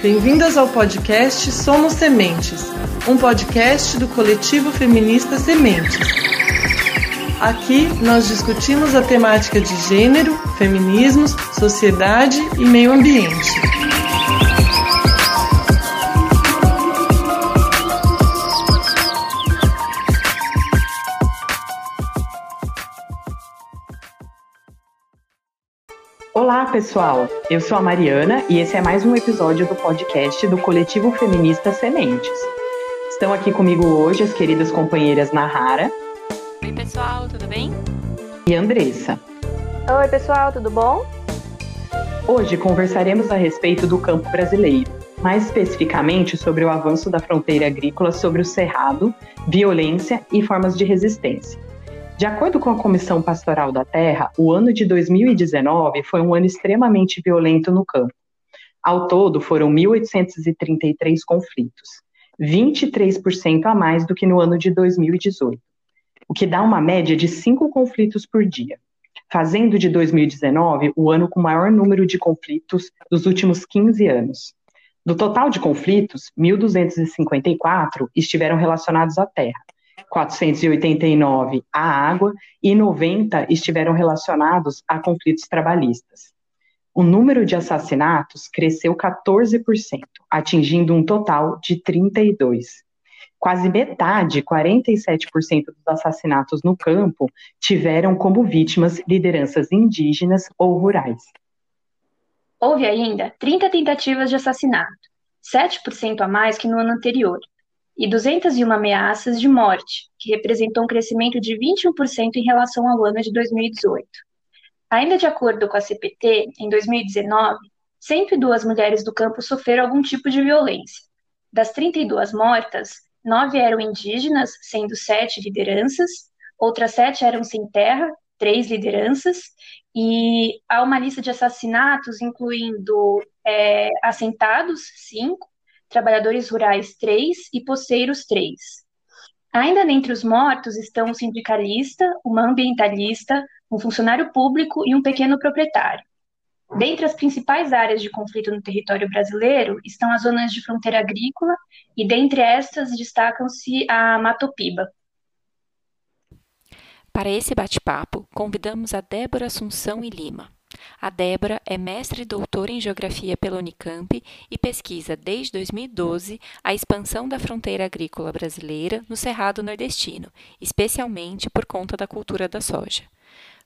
Bem-vindas ao podcast Somos Sementes, um podcast do coletivo feminista Sementes. Aqui nós discutimos a temática de gênero, feminismos, sociedade e meio ambiente. Pessoal! Eu sou a Mariana e esse é mais um episódio do podcast do Coletivo Feminista Sementes. Estão aqui comigo hoje as queridas companheiras Nahara. Oi, pessoal, tudo bem? E Andressa. Oi, pessoal, tudo bom? Hoje conversaremos a respeito do campo brasileiro, mais especificamente sobre o avanço da fronteira agrícola sobre o cerrado, violência e formas de resistência. De acordo com a Comissão Pastoral da Terra, o ano de 2019 foi um ano extremamente violento no campo. Ao todo, foram 1.833 conflitos, 23% a mais do que no ano de 2018, o que dá uma média de cinco conflitos por dia, fazendo de 2019 o ano com maior número de conflitos dos últimos 15 anos. Do total de conflitos, 1.254 estiveram relacionados à terra, 489 à água e 90 estiveram relacionados a conflitos trabalhistas. O número de assassinatos cresceu 14%, atingindo um total de 32. Quase metade, 47% dos assassinatos no campo, tiveram como vítimas lideranças indígenas ou rurais. Houve ainda 30 tentativas de assassinato, 7% a mais que no ano anterior, e 201 ameaças de morte, que representou um crescimento de 21% em relação ao ano de 2018. Ainda de acordo com a CPT, em 2019, 102 mulheres do campo sofreram algum tipo de violência. Das 32 mortas, nove eram indígenas, sendo sete lideranças, outras sete eram sem terra, três lideranças, e há uma lista de assassinatos incluindo é, assentados, cinco, trabalhadores rurais, três, e poceiros, três. Ainda dentre os mortos estão um sindicalista, uma ambientalista, um funcionário público e um pequeno proprietário. Dentre as principais áreas de conflito no território brasileiro estão as zonas de fronteira agrícola, e dentre estas destacam-se a Matopiba. Para esse bate-papo, convidamos a Débora Assunção e Lima. A Débora é mestre e doutora em Geografia pela Unicamp e pesquisa desde 2012 a expansão da fronteira agrícola brasileira no Cerrado Nordestino, especialmente por conta da cultura da soja.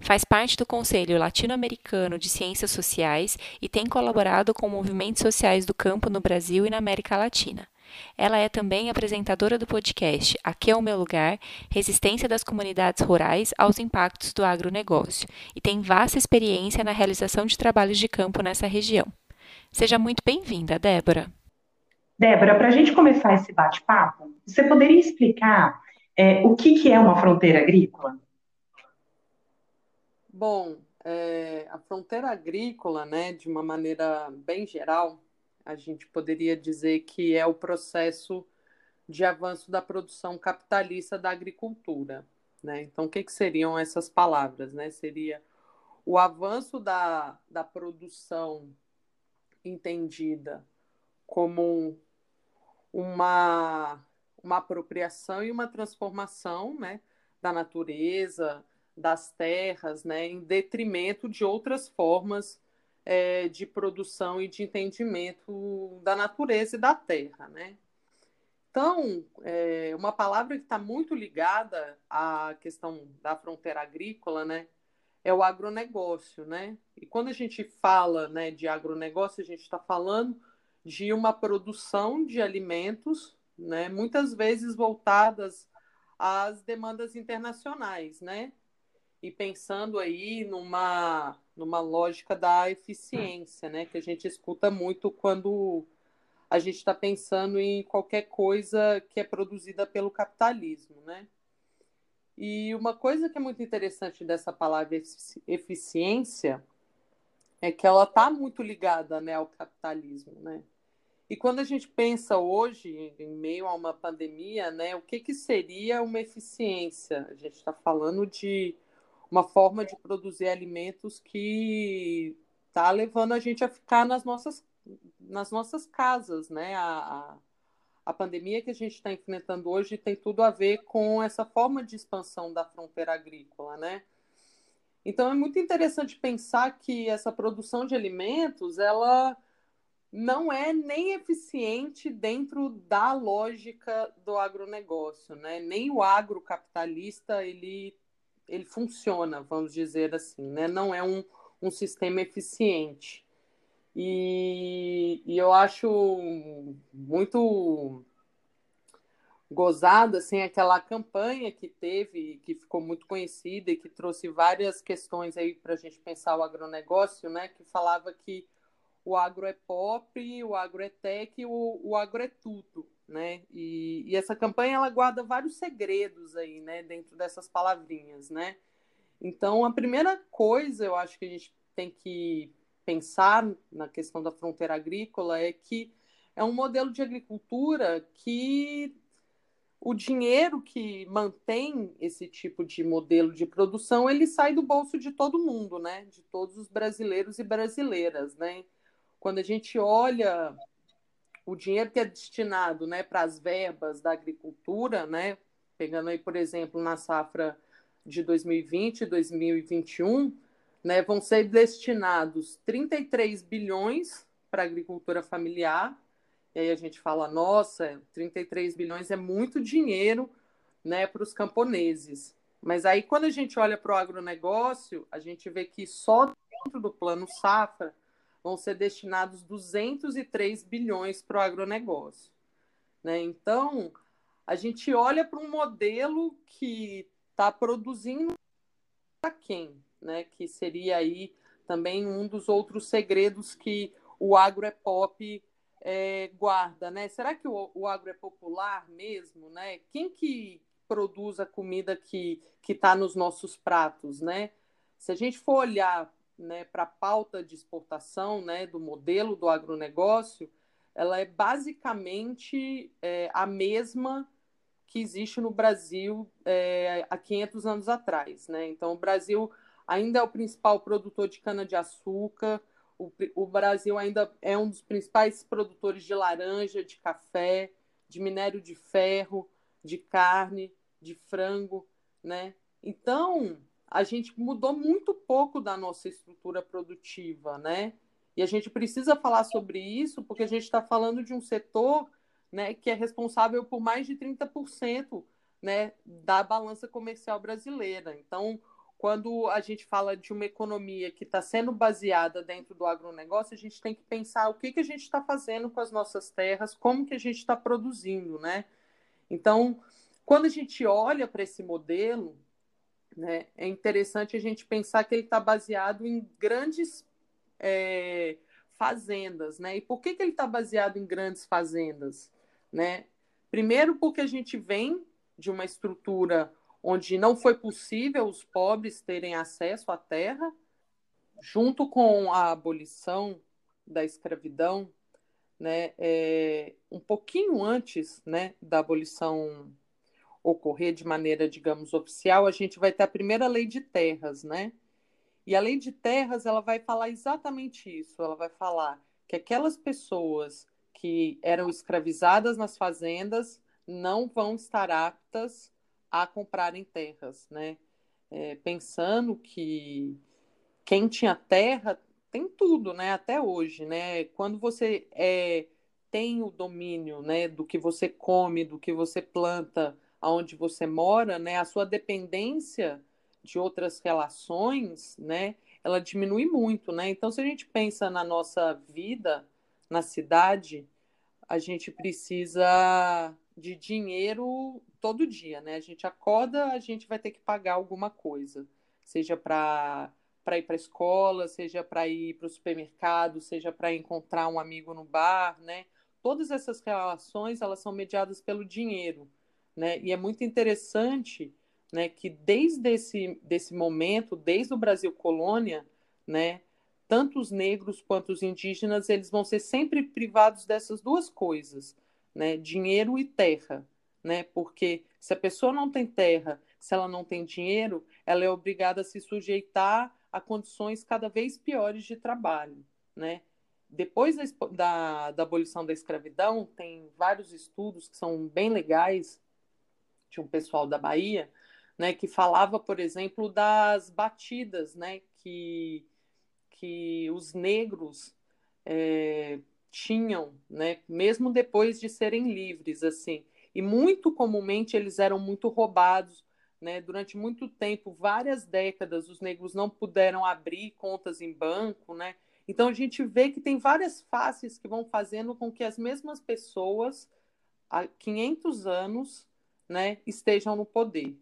Faz parte do Conselho Latino-Americano de Ciências Sociais e tem colaborado com movimentos sociais do campo no Brasil e na América Latina. Ela é também apresentadora do podcast Aqui é o Meu Lugar Resistência das Comunidades Rurais aos Impactos do Agronegócio e tem vasta experiência na realização de trabalhos de campo nessa região. Seja muito bem-vinda, Débora. Débora, para a gente começar esse bate-papo, você poderia explicar é, o que, que é uma fronteira agrícola? Bom, é, a fronteira agrícola, né, de uma maneira bem geral, a gente poderia dizer que é o processo de avanço da produção capitalista da agricultura. Né? Então, o que, que seriam essas palavras? Né? Seria o avanço da, da produção entendida como uma, uma apropriação e uma transformação né, da natureza, das terras, né, em detrimento de outras formas é, de produção e de entendimento da natureza e da terra, né? Então, é, uma palavra que está muito ligada à questão da fronteira agrícola, né, é o agronegócio, né? E quando a gente fala, né, de agronegócio, a gente está falando de uma produção de alimentos, né, muitas vezes voltadas às demandas internacionais, né? E pensando aí numa numa lógica da eficiência, né? Que a gente escuta muito quando a gente está pensando em qualquer coisa que é produzida pelo capitalismo, né? E uma coisa que é muito interessante dessa palavra eficiência é que ela está muito ligada né, ao capitalismo, né? E quando a gente pensa hoje, em meio a uma pandemia, né, o que, que seria uma eficiência? A gente está falando de uma forma de produzir alimentos que está levando a gente a ficar nas nossas nas nossas casas, né? A, a, a pandemia que a gente está enfrentando hoje tem tudo a ver com essa forma de expansão da fronteira agrícola, né? Então é muito interessante pensar que essa produção de alimentos ela não é nem eficiente dentro da lógica do agronegócio, né? Nem o agrocapitalista ele ele funciona, vamos dizer assim, né? Não é um, um sistema eficiente. E, e eu acho muito gozada assim aquela campanha que teve que ficou muito conhecida e que trouxe várias questões aí para a gente pensar o agronegócio né que falava que o agro é pop o agro é tech o, o agro é tudo né e, e essa campanha ela guarda vários segredos aí né dentro dessas palavrinhas né então a primeira coisa eu acho que a gente tem que pensar na questão da fronteira agrícola é que é um modelo de agricultura que o dinheiro que mantém esse tipo de modelo de produção, ele sai do bolso de todo mundo, né? De todos os brasileiros e brasileiras, né? Quando a gente olha o dinheiro que é destinado, né, para as verbas da agricultura, né? Pegando aí, por exemplo, na safra de 2020 e 2021, né, vão ser destinados 33 bilhões para a agricultura familiar, e aí a gente fala, nossa, 33 bilhões é muito dinheiro né, para os camponeses. Mas aí, quando a gente olha para o agronegócio, a gente vê que só dentro do plano safra vão ser destinados 203 bilhões para o agronegócio. Né? Então, a gente olha para um modelo que está produzindo para quem? Né? Que seria aí também um dos outros segredos que o agro é pop é, guarda, né? Será que o, o agro é popular mesmo, né? Quem que produz a comida que está nos nossos pratos, né? Se a gente for olhar né, para a pauta de exportação né, do modelo do agronegócio, ela é basicamente é, a mesma que existe no Brasil é, há 500 anos atrás. Né? Então, o Brasil ainda é o principal produtor de cana-de-açúcar, o, o Brasil ainda é um dos principais produtores de laranja, de café, de minério de ferro, de carne, de frango, né? Então, a gente mudou muito pouco da nossa estrutura produtiva, né? E a gente precisa falar sobre isso porque a gente está falando de um setor né, que é responsável por mais de 30% né, da balança comercial brasileira. Então, quando a gente fala de uma economia que está sendo baseada dentro do agronegócio, a gente tem que pensar o que, que a gente está fazendo com as nossas terras, como que a gente está produzindo, né? Então, quando a gente olha para esse modelo, né, é interessante a gente pensar que ele está baseado em grandes é, fazendas, né? E por que, que ele está baseado em grandes fazendas, né? Primeiro, porque a gente vem de uma estrutura onde não foi possível os pobres terem acesso à terra, junto com a abolição da escravidão, né, é, um pouquinho antes né, da abolição ocorrer de maneira, digamos, oficial, a gente vai ter a primeira lei de terras, né? E a lei de terras, ela vai falar exatamente isso. Ela vai falar que aquelas pessoas que eram escravizadas nas fazendas não vão estar aptas a comprarem terras, né? É, pensando que quem tinha terra tem tudo, né? Até hoje, né? Quando você é, tem o domínio, né, do que você come, do que você planta, aonde você mora, né? A sua dependência de outras relações, né? Ela diminui muito, né? Então, se a gente pensa na nossa vida na cidade, a gente precisa de dinheiro todo dia, né? A gente acorda, a gente vai ter que pagar alguma coisa, seja para para ir para a escola, seja para ir para o supermercado, seja para encontrar um amigo no bar, né? Todas essas relações elas são mediadas pelo dinheiro, né? E é muito interessante, né, que desde esse desse momento, desde o Brasil colônia, né, tanto os negros quanto os indígenas eles vão ser sempre privados dessas duas coisas, né? Dinheiro e terra, né? Porque se a pessoa não tem terra, se ela não tem dinheiro, ela é obrigada a se sujeitar a condições cada vez piores de trabalho, né? depois da, da, da, abolição da escravidão, tem vários estudos que são bem legais, um pessoal da Bahia, né, que falava, por exemplo, das batidas né, que, que os negros é, tinham, né, mesmo depois de serem livres, assim. E muito comumente eles eram muito roubados, né? Durante muito tempo, várias décadas, os negros não puderam abrir contas em banco, né? Então a gente vê que tem várias faces que vão fazendo com que as mesmas pessoas há 500 anos, né, estejam no poder,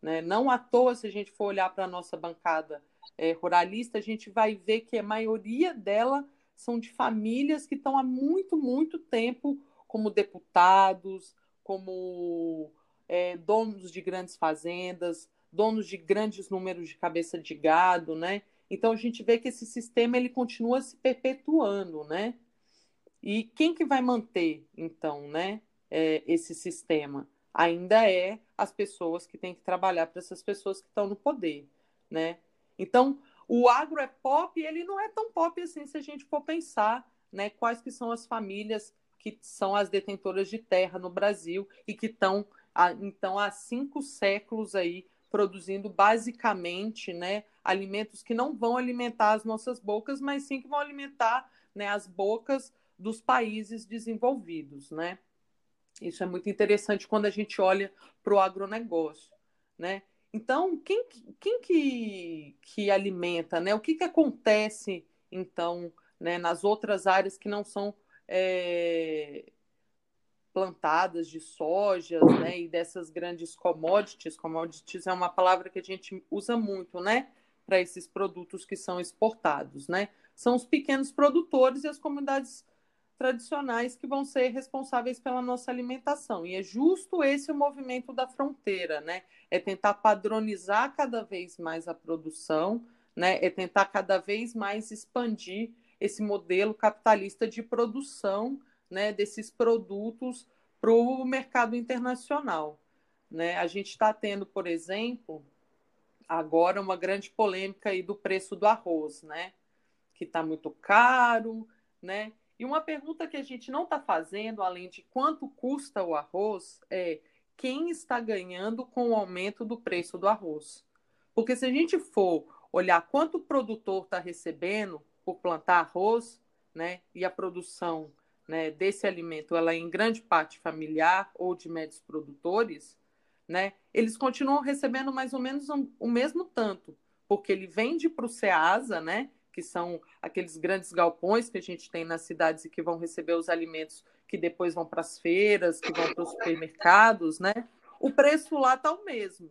né? Não à toa se a gente for olhar para a nossa bancada é, ruralista, a gente vai ver que a maioria dela são de famílias que estão há muito, muito tempo como deputados, como é, donos de grandes fazendas, donos de grandes números de cabeça de gado, né? Então a gente vê que esse sistema ele continua se perpetuando, né? E quem que vai manter então, né? É, esse sistema ainda é as pessoas que têm que trabalhar para essas pessoas que estão no poder, né? Então o agro é pop ele não é tão pop assim se a gente for pensar, né? Quais que são as famílias que são as detentoras de terra no Brasil e que estão então há cinco séculos aí produzindo basicamente né, alimentos que não vão alimentar as nossas bocas, mas sim que vão alimentar né, as bocas dos países desenvolvidos. Né? Isso é muito interessante quando a gente olha para o agronegócio. Né? Então, quem, quem que, que alimenta? Né? O que, que acontece, então, né, nas outras áreas que não são é, plantadas de sojas, né, e dessas grandes commodities, commodities é uma palavra que a gente usa muito, né, para esses produtos que são exportados, né? São os pequenos produtores e as comunidades tradicionais que vão ser responsáveis pela nossa alimentação. E é justo esse o movimento da fronteira, né? É tentar padronizar cada vez mais a produção, né? É tentar cada vez mais expandir esse modelo capitalista de produção né, desses produtos para o mercado internacional. Né? A gente está tendo, por exemplo, agora uma grande polêmica aí do preço do arroz, né? que está muito caro. Né? E uma pergunta que a gente não está fazendo, além de quanto custa o arroz, é quem está ganhando com o aumento do preço do arroz. Porque se a gente for olhar quanto o produtor está recebendo por plantar arroz, né, e a produção né, desse alimento ela é em grande parte familiar ou de médios produtores, né, eles continuam recebendo mais ou menos um, o mesmo tanto, porque ele vende para o SEASA, né, que são aqueles grandes galpões que a gente tem nas cidades e que vão receber os alimentos que depois vão para as feiras, que vão para os supermercados, né? O preço lá está o mesmo.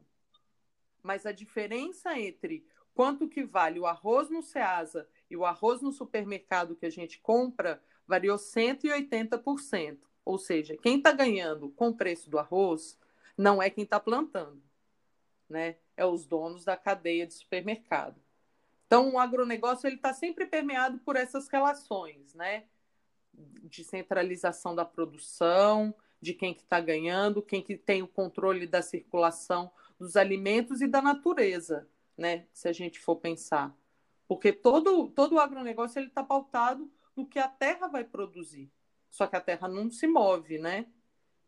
Mas a diferença entre quanto que vale o arroz no Ceasa e o arroz no supermercado que a gente compra variou 180%. Ou seja, quem está ganhando com o preço do arroz não é quem está plantando, né? É os donos da cadeia de supermercado. Então, o agronegócio está sempre permeado por essas relações, né? De centralização da produção, de quem que está ganhando, quem que tem o controle da circulação dos alimentos e da natureza, né? Se a gente for pensar. Porque todo, todo o agronegócio está pautado no que a terra vai produzir. Só que a terra não se move, né?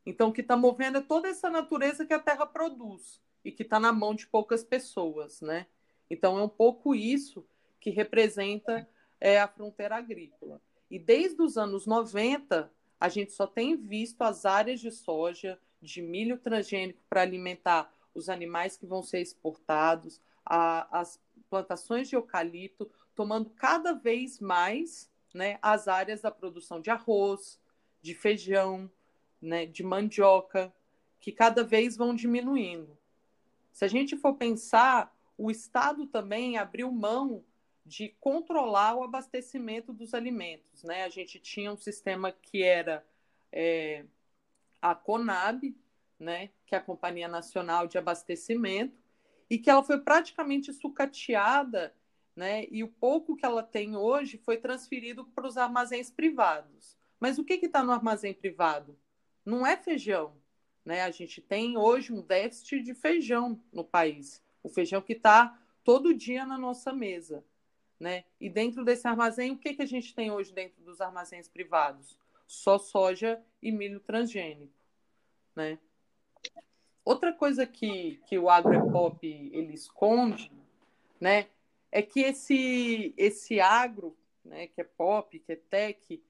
Então, o que está movendo é toda essa natureza que a terra produz e que está na mão de poucas pessoas, né? Então, é um pouco isso que representa é, a fronteira agrícola. E desde os anos 90, a gente só tem visto as áreas de soja, de milho transgênico para alimentar os animais que vão ser exportados, a, as plantações de eucalipto, tomando cada vez mais né, as áreas da produção de arroz, de feijão, né, de mandioca, que cada vez vão diminuindo. Se a gente for pensar, o Estado também abriu mão de controlar o abastecimento dos alimentos. Né? A gente tinha um sistema que era é, a CONAB, né, que é a Companhia Nacional de Abastecimento, e que ela foi praticamente sucateada né? E o pouco que ela tem hoje foi transferido para os armazéns privados. Mas o que está no armazém privado? Não é feijão. Né? A gente tem hoje um déficit de feijão no país. O feijão que está todo dia na nossa mesa. Né? E dentro desse armazém, o que, que a gente tem hoje dentro dos armazéns privados? Só soja e milho transgênico. Né? Outra coisa que, que o agropop ele esconde né, é que esse, esse agro, né, que é pop, que é tech,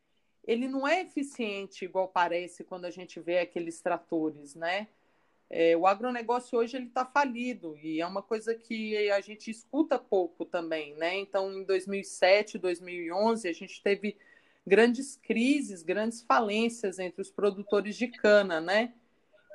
ele não é eficiente igual parece quando a gente vê aqueles tratores, né? É, o agronegócio hoje ele está falido e é uma coisa que a gente escuta pouco também, né? Então, em 2007, 2011, a gente teve grandes crises, grandes falências entre os produtores de cana, né?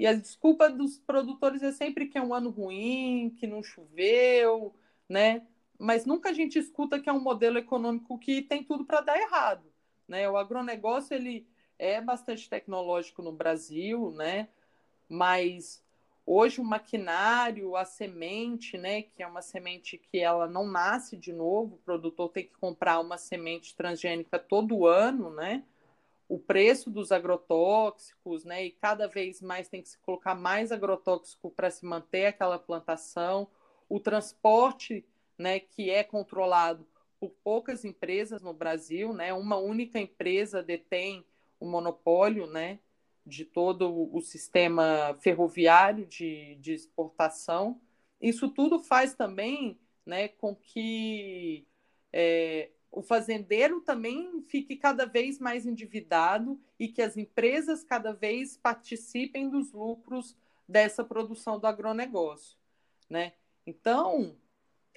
E a desculpa dos produtores é sempre que é um ano ruim, que não choveu, né? Mas nunca a gente escuta que é um modelo econômico que tem tudo para dar errado, né? O agronegócio ele é bastante tecnológico no Brasil, né? Mas hoje o maquinário, a semente, né, que é uma semente que ela não nasce de novo, o produtor tem que comprar uma semente transgênica todo ano, né? O preço dos agrotóxicos, né, e cada vez mais tem que se colocar mais agrotóxico para se manter aquela plantação, o transporte, né, que é controlado por poucas empresas no Brasil, né? Uma única empresa detém o monopólio, né, de todo o sistema ferroviário de, de exportação. Isso tudo faz também né, com que é, o fazendeiro também fique cada vez mais endividado e que as empresas cada vez participem dos lucros dessa produção do agronegócio. Né? Então,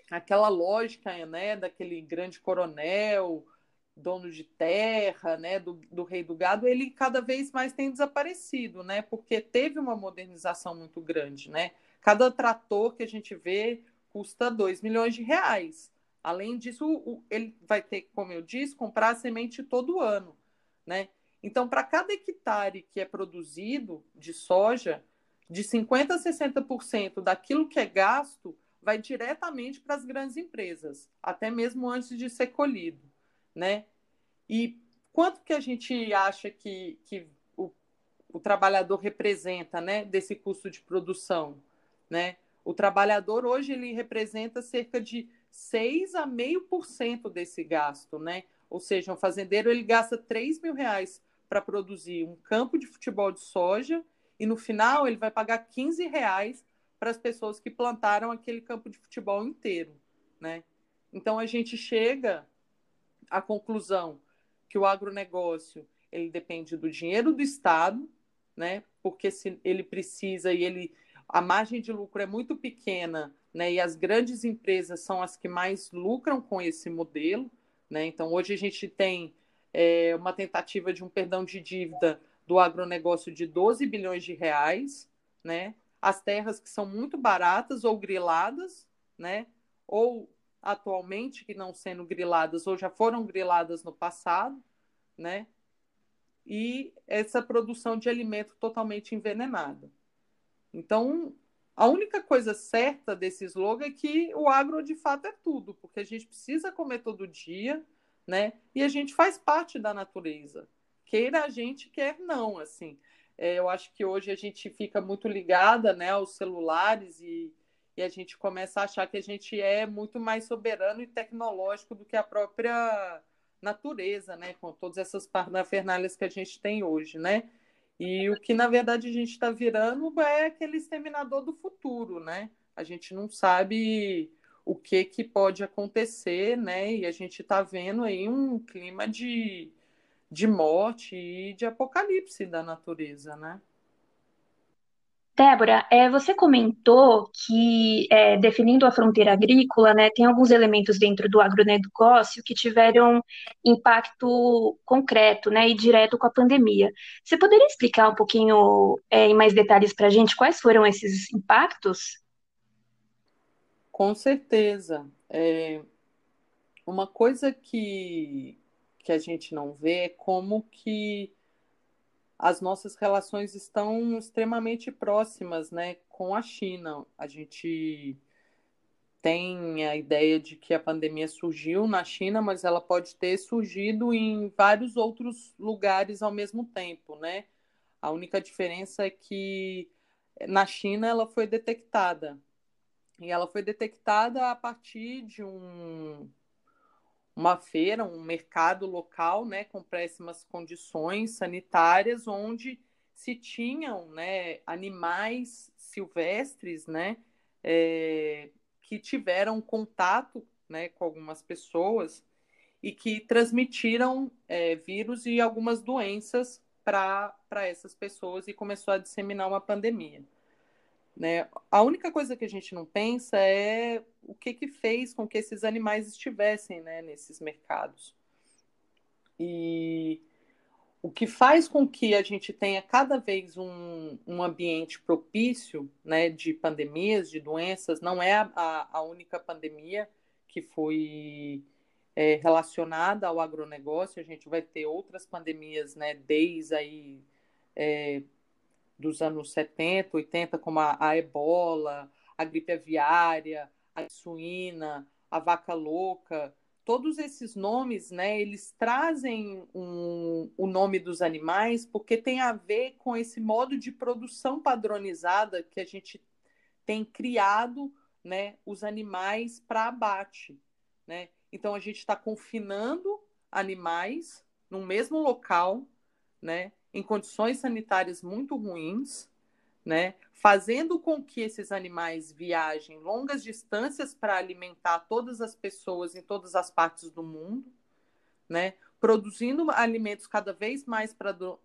aquela lógica né, daquele grande coronel dono de terra, né, do, do, rei do gado, ele cada vez mais tem desaparecido, né, porque teve uma modernização muito grande, né. Cada trator que a gente vê custa 2 milhões de reais. Além disso, o, ele vai ter, como eu disse, comprar a semente todo ano, né. Então, para cada hectare que é produzido de soja, de 50% a 60% daquilo que é gasto vai diretamente para as grandes empresas, até mesmo antes de ser colhido né? E quanto que a gente acha que, que o, o trabalhador representa, né, desse custo de produção, né? O trabalhador hoje ele representa cerca de 6 a meio por cento desse gasto, né? Ou seja, um fazendeiro ele gasta 3 mil reais para produzir um campo de futebol de soja e no final ele vai pagar 15 reais para as pessoas que plantaram aquele campo de futebol inteiro, né? Então a gente chega a conclusão que o agronegócio ele depende do dinheiro do Estado, né? Porque se ele precisa e ele a margem de lucro é muito pequena, né? E as grandes empresas são as que mais lucram com esse modelo, né? Então hoje a gente tem é, uma tentativa de um perdão de dívida do agronegócio de 12 bilhões de reais, né? As terras que são muito baratas ou griladas, né? Ou atualmente que não sendo griladas ou já foram griladas no passado, né? E essa produção de alimento totalmente envenenada. Então, a única coisa certa desse slogan é que o agro de fato é tudo, porque a gente precisa comer todo dia, né? E a gente faz parte da natureza. Queira a gente, quer não, assim. É, eu acho que hoje a gente fica muito ligada, né, aos celulares e e a gente começa a achar que a gente é muito mais soberano e tecnológico do que a própria natureza, né? Com todas essas parnafernalhas que a gente tem hoje, né? E o que na verdade a gente está virando é aquele exterminador do futuro, né? A gente não sabe o que que pode acontecer, né? E a gente está vendo aí um clima de, de morte e de apocalipse da natureza, né? Débora, é, você comentou que, é, definindo a fronteira agrícola, né, tem alguns elementos dentro do agronegócio que tiveram impacto concreto né, e direto com a pandemia. Você poderia explicar um pouquinho é, em mais detalhes para a gente quais foram esses impactos? Com certeza. É, uma coisa que, que a gente não vê é como que as nossas relações estão extremamente próximas né, com a China. A gente tem a ideia de que a pandemia surgiu na China, mas ela pode ter surgido em vários outros lugares ao mesmo tempo, né? A única diferença é que na China ela foi detectada. E ela foi detectada a partir de um, uma feira, um mercado local, né, com péssimas condições sanitárias, onde se tinham, né, animais silvestres, né, é, que tiveram contato, né, com algumas pessoas e que transmitiram é, vírus e algumas doenças para essas pessoas e começou a disseminar uma pandemia. Né? A única coisa que a gente não pensa é o que, que fez com que esses animais estivessem né, nesses mercados. E o que faz com que a gente tenha cada vez um, um ambiente propício né, de pandemias, de doenças, não é a, a única pandemia que foi é, relacionada ao agronegócio, a gente vai ter outras pandemias né, desde aí, é, dos anos 70, 80, como a, a ebola, a gripe aviária, a suína, a vaca louca, todos esses nomes, né, eles trazem um, o nome dos animais porque tem a ver com esse modo de produção padronizada que a gente tem criado, né, os animais para abate, né? Então a gente está confinando animais no mesmo local, né, em condições sanitárias muito ruins, né, fazendo com que esses animais viajem longas distâncias para alimentar todas as pessoas em todas as partes do mundo, né, produzindo alimentos cada vez mais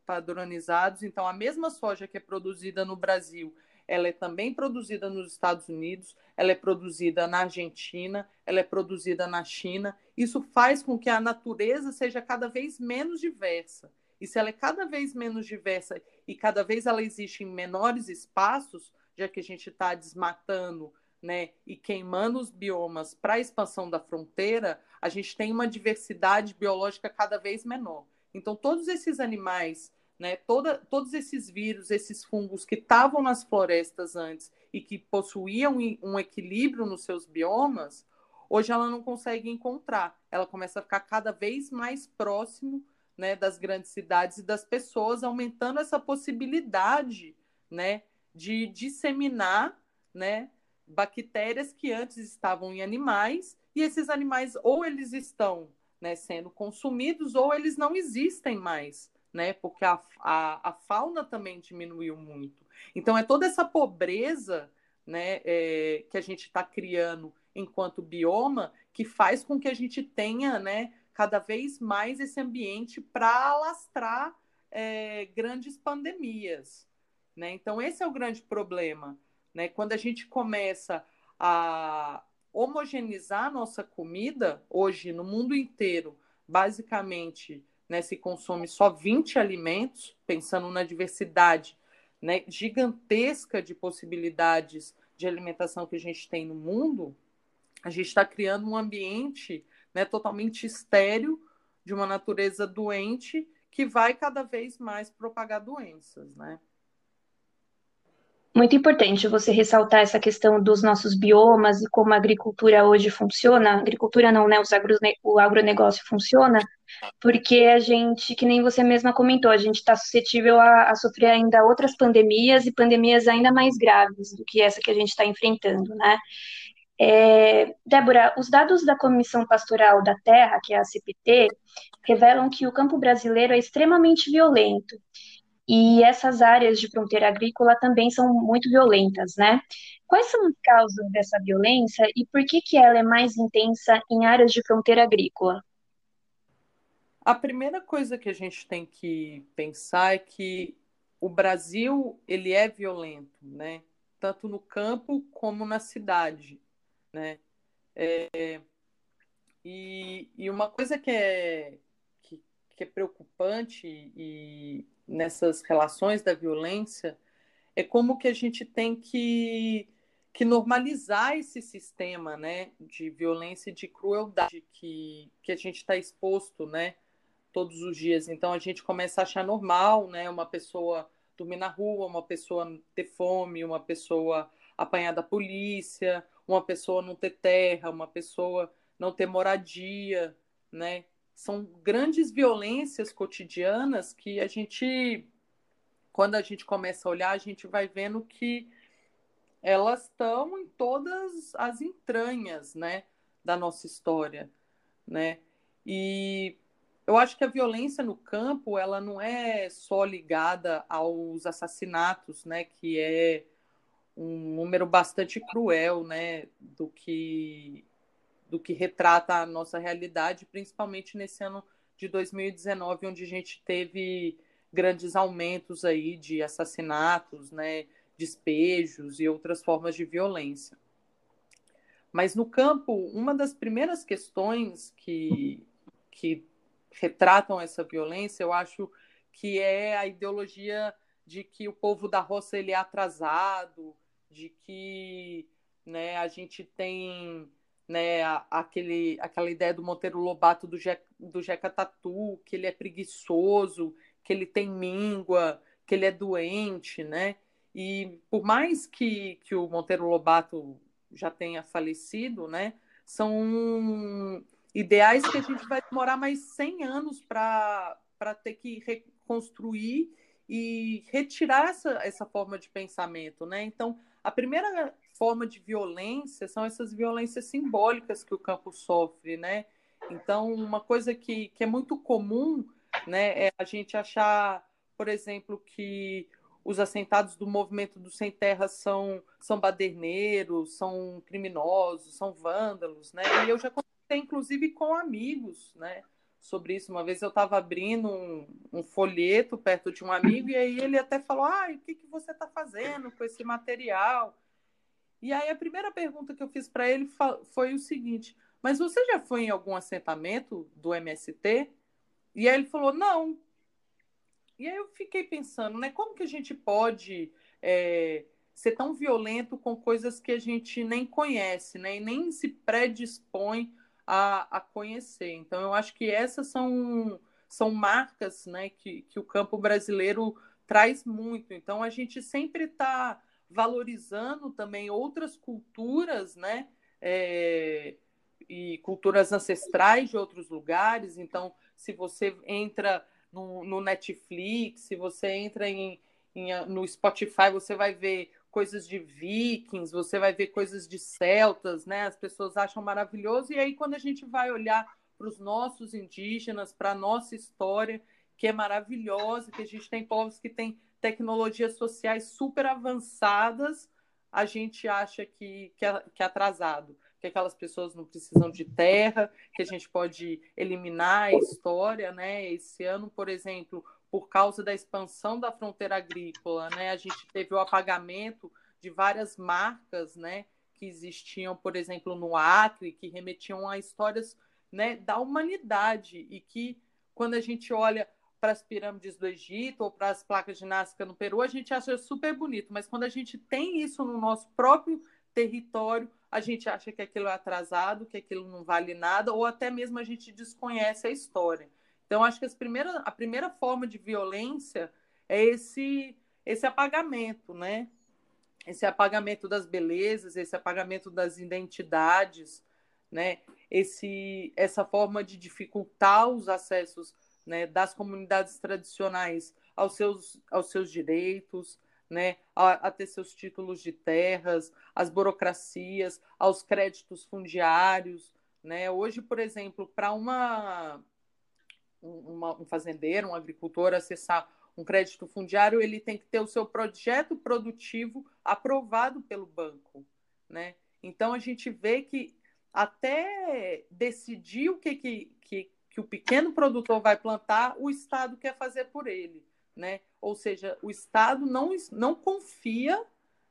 padronizados. Então, a mesma soja que é produzida no Brasil, ela é também produzida nos Estados Unidos, ela é produzida na Argentina, ela é produzida na China. Isso faz com que a natureza seja cada vez menos diversa. E se ela é cada vez menos diversa e cada vez ela existe em menores espaços, já que a gente está desmatando né, e queimando os biomas para a expansão da fronteira, a gente tem uma diversidade biológica cada vez menor. Então, todos esses animais, né, toda, todos esses vírus, esses fungos que estavam nas florestas antes e que possuíam um equilíbrio nos seus biomas, hoje ela não consegue encontrar. Ela começa a ficar cada vez mais próximo né, das grandes cidades e das pessoas, aumentando essa possibilidade né, de disseminar né, bactérias que antes estavam em animais, e esses animais ou eles estão né, sendo consumidos ou eles não existem mais, né, porque a, a, a fauna também diminuiu muito. Então, é toda essa pobreza né, é, que a gente está criando enquanto bioma que faz com que a gente tenha né, cada vez mais esse ambiente para alastrar é, grandes pandemias. Né? Então, esse é o grande problema. Né? Quando a gente começa a homogeneizar a nossa comida, hoje no mundo inteiro, basicamente, né, se consome só 20 alimentos, pensando na diversidade né, gigantesca de possibilidades de alimentação que a gente tem no mundo, a gente está criando um ambiente né, totalmente estéreo, de uma natureza doente, que vai cada vez mais propagar doenças, né? Muito importante você ressaltar essa questão dos nossos biomas e como a agricultura hoje funciona. agricultura não, né? o agronegócio funciona, porque a gente, que nem você mesma comentou, a gente está suscetível a, a, sofrer ainda outras pandemias e pandemias ainda mais graves do que essa que a gente está enfrentando, né? É, Débora, os dados da Comissão Pastoral da Terra, que é a CPT, revelam que o campo brasileiro é extremamente violento. E essas áreas de fronteira agrícola também são muito violentas, né? Quais são as causas dessa violência e por que, que ela é mais intensa em áreas de fronteira agrícola? A primeira coisa que a gente tem que pensar é que o Brasil ele é violento, né? Tanto no campo como na cidade né? É, e, e uma coisa que é, que, que é preocupante e nessas relações da violência é como que a gente tem que, que normalizar esse sistema né, de violência e de crueldade que, que a gente está exposto né, todos os dias. Então a gente começa a achar normal né, uma pessoa dormir na rua, uma pessoa ter fome, uma pessoa apanhar da polícia, uma pessoa não ter terra, uma pessoa não ter moradia, né? São grandes violências cotidianas que a gente, quando a gente começa a olhar, a gente vai vendo que elas estão em todas as entranhas, né, da nossa história, né? E eu acho que a violência no campo ela não é só ligada aos assassinatos, né, que é um número bastante cruel, né, do que do que retrata a nossa realidade, principalmente nesse ano de 2019, onde a gente teve grandes aumentos aí de assassinatos, né, despejos e outras formas de violência. Mas no campo, uma das primeiras questões que, que retratam essa violência, eu acho que é a ideologia de que o povo da roça ele é atrasado, de que né, a gente tem né, aquele, aquela ideia do Monteiro Lobato do, Je, do Jeca Tatu, que ele é preguiçoso, que ele tem míngua, que ele é doente, né? E por mais que, que o Monteiro Lobato já tenha falecido, né? São ideais que a gente vai demorar mais 100 anos para ter que reconstruir e retirar essa, essa forma de pensamento, né? Então, a primeira forma de violência são essas violências simbólicas que o campo sofre, né? Então, uma coisa que, que é muito comum, né, é a gente achar, por exemplo, que os assentados do movimento do Sem Terra são, são baderneiros, são criminosos, são vândalos, né? E eu já conversei, inclusive, com amigos, né? Sobre isso. Uma vez eu estava abrindo um, um, folheto perto de um amigo e aí ele até falou, ah, o que, que você está fazendo com esse material? E aí a primeira pergunta que eu fiz para ele foi o seguinte, mas você já foi em algum assentamento do MST? E aí ele falou, não, e aí eu fiquei pensando, né? Como que a gente pode é, ser tão violento com coisas que a gente nem conhece, né? E nem se predispõe a, a conhecer. Então, eu acho que essas são, são marcas né, que, que o campo brasileiro traz muito. Então, a gente sempre está valorizando também outras culturas, né? É, e culturas ancestrais de outros lugares. Então, se você entra no, no Netflix, se você entra em, em, no Spotify, você vai ver coisas de vikings, você vai ver coisas de celtas, né? As pessoas acham maravilhoso. E aí, quando a gente vai olhar para os nossos indígenas, para a nossa história, que é maravilhosa, que a gente tem povos que têm tecnologias sociais super avançadas, a gente acha que, que, é, que é atrasado que aquelas pessoas não precisam de terra, que a gente pode eliminar a história, né? Esse ano, por exemplo, por causa da expansão da fronteira agrícola, né? A gente teve o apagamento de várias marcas, né? Que existiam, por exemplo, no Acre, que remetiam a histórias né, da humanidade e que, quando a gente olha para as pirâmides do Egito ou para as placas de Nazca no Peru, a gente acha super bonito, mas quando a gente tem isso no nosso próprio território, a gente acha que aquilo é atrasado, que aquilo não vale nada, ou até mesmo a gente desconhece a história. Então, acho que a primeira forma de violência é esse, esse apagamento, né? Esse apagamento das belezas, esse apagamento das identidades, né? Esse, essa forma de dificultar os acessos né, das comunidades tradicionais aos seus, aos seus direitos, né, a, a, ter seus títulos de terras, as burocracias, aos créditos fundiários. Né? Hoje, por exemplo, para uma, uma, um fazendeiro, um agricultor acessar um crédito fundiário, ele tem que ter o seu projeto produtivo aprovado pelo banco. Né? Então, a gente vê que até decidir o que, que, que, que o pequeno produtor vai plantar, o Estado quer fazer por ele né? Ou seja, o Estado não, não confia,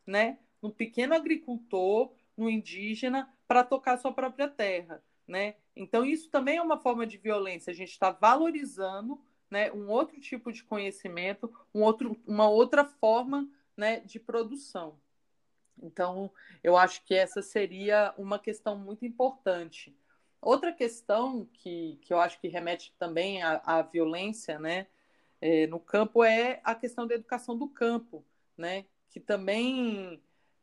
né, no pequeno agricultor, no indígena, para tocar sua própria terra, né? Então isso também é uma forma de violência. A gente está valorizando, né, um outro tipo de conhecimento, um outro, uma outra forma, né, de produção. Então, eu acho que essa seria uma questão muito importante. Outra questão que, que eu acho que remete também à, à violência, né, é, no campo é a questão da educação do campo, né? Que também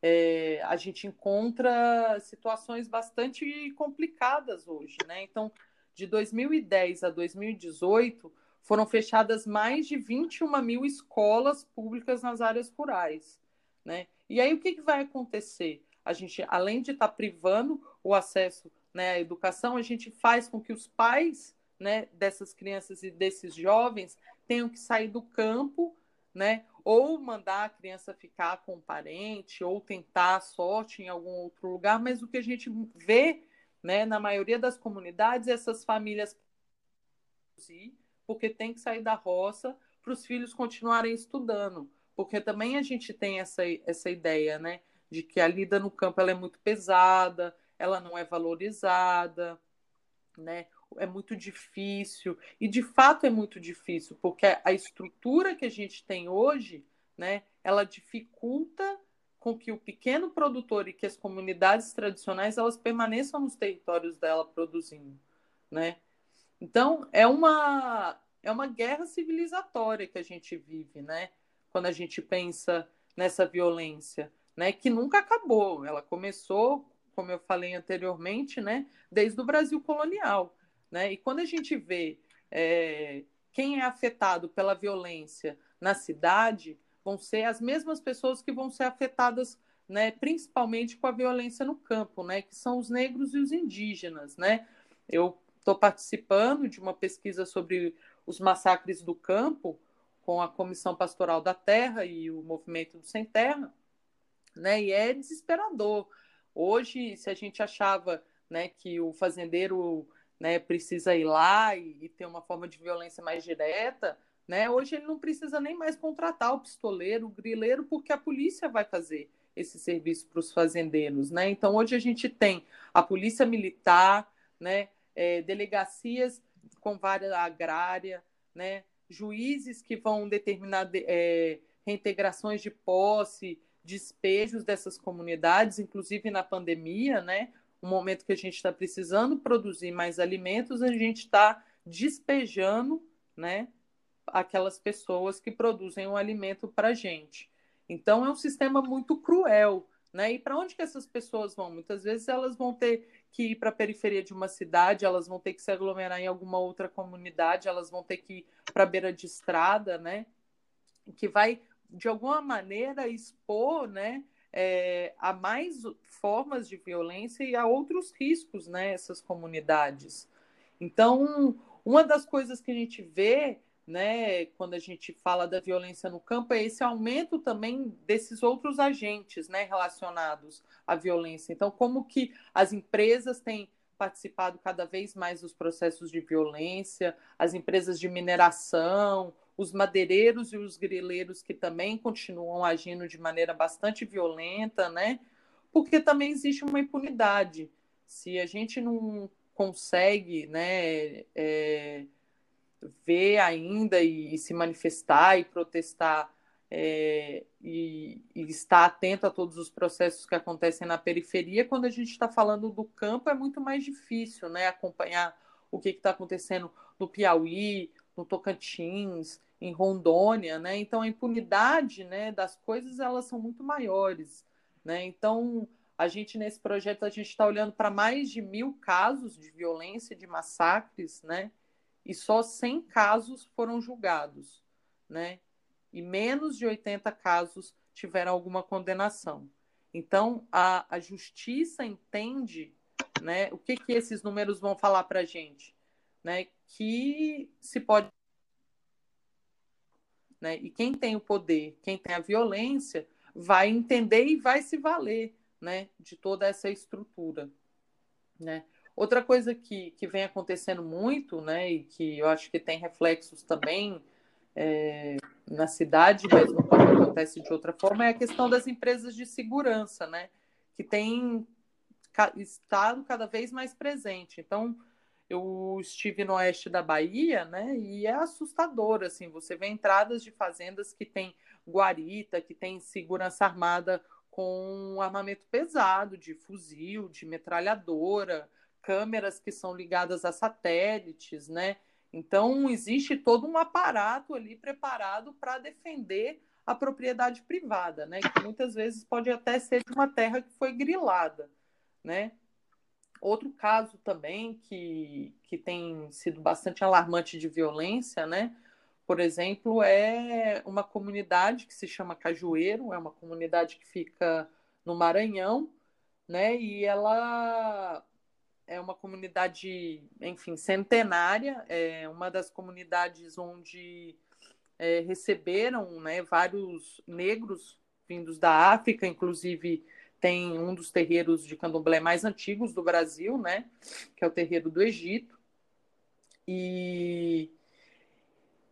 é, a gente encontra situações bastante complicadas hoje, né? Então, de 2010 a 2018, foram fechadas mais de 21 mil escolas públicas nas áreas rurais, né? E aí o que, que vai acontecer? A gente, além de estar tá privando o acesso né, à educação, a gente faz com que os pais né, dessas crianças e desses jovens tenham que sair do campo, né, ou mandar a criança ficar com um parente, ou tentar a sorte em algum outro lugar, mas o que a gente vê, né, na maioria das comunidades, essas famílias porque tem que sair da roça para os filhos continuarem estudando, porque também a gente tem essa, essa ideia, né, de que a lida no campo ela é muito pesada, ela não é valorizada, né? É muito difícil e de fato é muito difícil porque a estrutura que a gente tem hoje, né? Ela dificulta com que o pequeno produtor e que as comunidades tradicionais elas permaneçam nos territórios dela produzindo, né? Então é uma é uma guerra civilizatória que a gente vive, né? Quando a gente pensa nessa violência, né? Que nunca acabou. Ela começou como eu falei anteriormente, né, desde o Brasil colonial. Né? E quando a gente vê é, quem é afetado pela violência na cidade, vão ser as mesmas pessoas que vão ser afetadas né, principalmente com a violência no campo, né, que são os negros e os indígenas. Né? Eu estou participando de uma pesquisa sobre os massacres do campo com a Comissão Pastoral da Terra e o Movimento do Sem Terra, né, e é desesperador Hoje, se a gente achava né, que o fazendeiro né, precisa ir lá e, e, ter uma forma de violência mais direta, né, hoje ele não precisa nem mais contratar o pistoleiro, o grileiro, porque a polícia vai fazer esse serviço para os fazendeiros. Né? Então, hoje a gente tem a polícia militar, né, é, delegacias com várias agrária, né, juízes que vão determinar é, reintegrações de posse, despejos dessas comunidades, inclusive na pandemia, né? Um momento que a gente está precisando produzir mais alimentos, a gente está despejando, né? Aquelas pessoas que produzem o alimento para a gente. Então é um sistema muito cruel, né? E para onde que essas pessoas vão? Muitas vezes elas vão ter que ir para a periferia de uma cidade, elas vão ter que se aglomerar em alguma outra comunidade, elas vão ter que ir para a beira de estrada, né? Que vai de alguma maneira, expor né, é, a mais formas de violência e a outros riscos nessas né, comunidades. Então, uma das coisas que a gente vê né, quando a gente fala da violência no campo, é esse aumento também desses outros agentes né, relacionados à violência. Então, como que as empresas têm participado cada vez mais dos processos de violência, as empresas de mineração, os madeireiros e os grileiros que também continuam agindo de maneira bastante violenta, né? Porque também existe uma impunidade. Se a gente não consegue, né, é, ver ainda e, e, se manifestar e protestar é, e, e, estar atento a todos os processos que acontecem na periferia, quando a gente está falando do campo é muito mais difícil, né, acompanhar o que está acontecendo no Piauí, no Tocantins, em Rondônia, né? Então a impunidade, né, das coisas elas são muito maiores, né? Então a gente nesse projeto a gente está olhando para mais de mil casos de violência, de massacres, né? E só 100 casos foram julgados, né? E menos de 80 casos tiveram alguma condenação. Então a, a justiça entende, né? O que que esses números vão falar para a gente, né? Que se pode né? E quem tem o poder, quem tem a violência, vai entender e vai se valer né, de toda essa estrutura. Né? Outra coisa que, que vem acontecendo muito, né, e que eu acho que tem reflexos também é, na cidade, mas não acontece de outra forma, é a questão das empresas de segurança, né, que tem estado cada vez mais presente. Então, eu estive no oeste da Bahia, né? E é assustador, assim, você vê entradas de fazendas que tem guarita, que tem segurança armada com armamento pesado, de fuzil, de metralhadora, câmeras que são ligadas a satélites, né? Então existe todo um aparato ali preparado para defender a propriedade privada, né? Que muitas vezes pode até ser de uma terra que foi grilada, né? Outro caso também que, que tem sido bastante alarmante de violência, né? Por exemplo, é uma comunidade que se chama Cajueiro, é uma comunidade que fica no Maranhão, né? E ela é uma comunidade, enfim, centenária, é uma das comunidades onde é, receberam né, vários negros vindos da África, inclusive tem um dos terreiros de candomblé mais antigos do Brasil, né, que é o terreiro do Egito. E,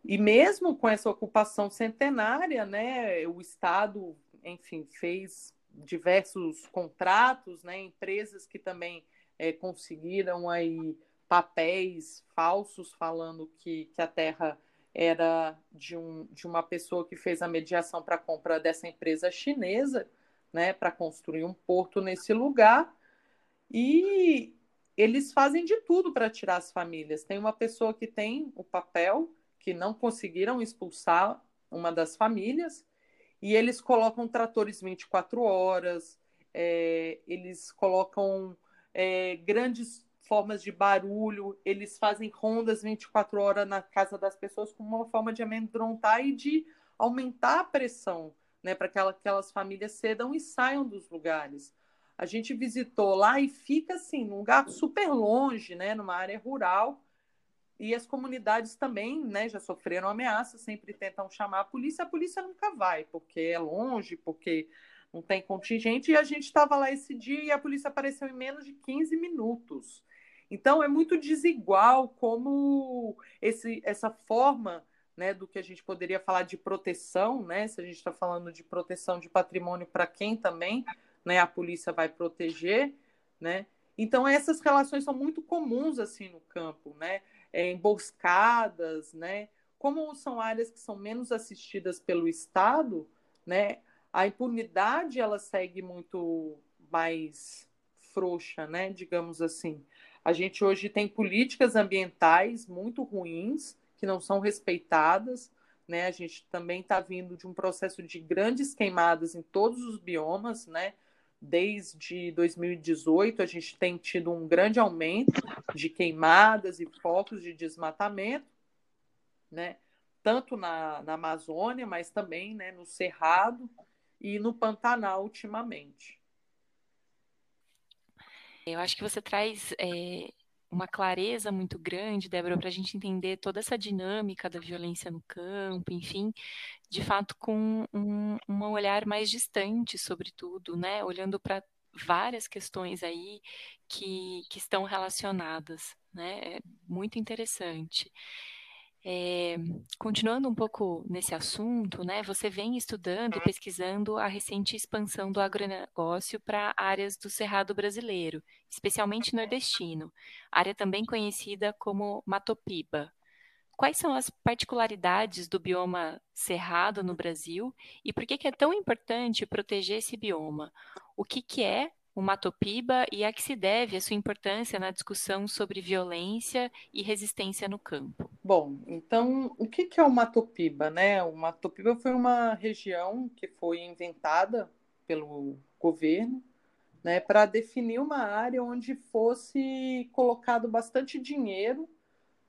e mesmo com essa ocupação centenária, né, o Estado, enfim, fez diversos contratos, né, empresas que também é, conseguiram aí papéis falsos falando que, que a terra era de, um, de uma pessoa que fez a mediação para a compra dessa empresa chinesa, né, para construir um porto nesse lugar. E eles fazem de tudo para tirar as famílias. Tem uma pessoa que tem o papel que não conseguiram expulsar uma das famílias e eles colocam tratores 24 horas, é, eles colocam é, grandes formas de barulho, eles fazem rondas 24 horas na casa das pessoas como uma forma de amedrontar e de aumentar a pressão, né, para que aquelas famílias cedam e saiam dos lugares. A gente visitou lá e fica assim, num lugar super longe, né, numa área rural, e as comunidades também, né, já sofreram ameaças, sempre tentam chamar a polícia, a polícia nunca vai, porque é longe, porque não tem contingente, e a gente estava lá esse dia e a polícia apareceu em menos de 15 minutos. Então é muito desigual como esse, essa forma né, do que a gente poderia falar de proteção, né, se a gente está falando de proteção de patrimônio para quem também né, a polícia vai proteger, né? Então essas relações são muito comuns assim no campo, né? É, emboscadas, né? Como são áreas que são menos assistidas pelo Estado, né? a impunidade ela segue muito mais frouxa, né? Digamos assim. A gente hoje tem políticas ambientais muito ruins que não são respeitadas, né? A gente também está vindo de um processo de grandes queimadas em todos os biomas, né? Desde 2018 a gente tem tido um grande aumento de queimadas e focos de desmatamento, né? Tanto na, na Amazônia, mas também né, no Cerrado e no Pantanal ultimamente. Eu acho que você traz é, uma clareza muito grande, Débora, para a gente entender toda essa dinâmica da violência no campo, enfim, de fato com um, um olhar mais distante sobre tudo, né? Olhando para várias questões aí que, que estão relacionadas, né? É muito interessante. É, continuando um pouco nesse assunto, né, você vem estudando e pesquisando a recente expansão do agronegócio para áreas do Cerrado brasileiro, especialmente nordestino, área também conhecida como Matopiba. Quais são as particularidades do bioma cerrado no Brasil e por que, que é tão importante proteger esse bioma? O que, que é o Matopiba e a que se deve a sua importância na discussão sobre violência e resistência no campo. Bom, então o que é o Matopiba? Né? O Matopiba foi uma região que foi inventada pelo governo né, para definir uma área onde fosse colocado bastante dinheiro,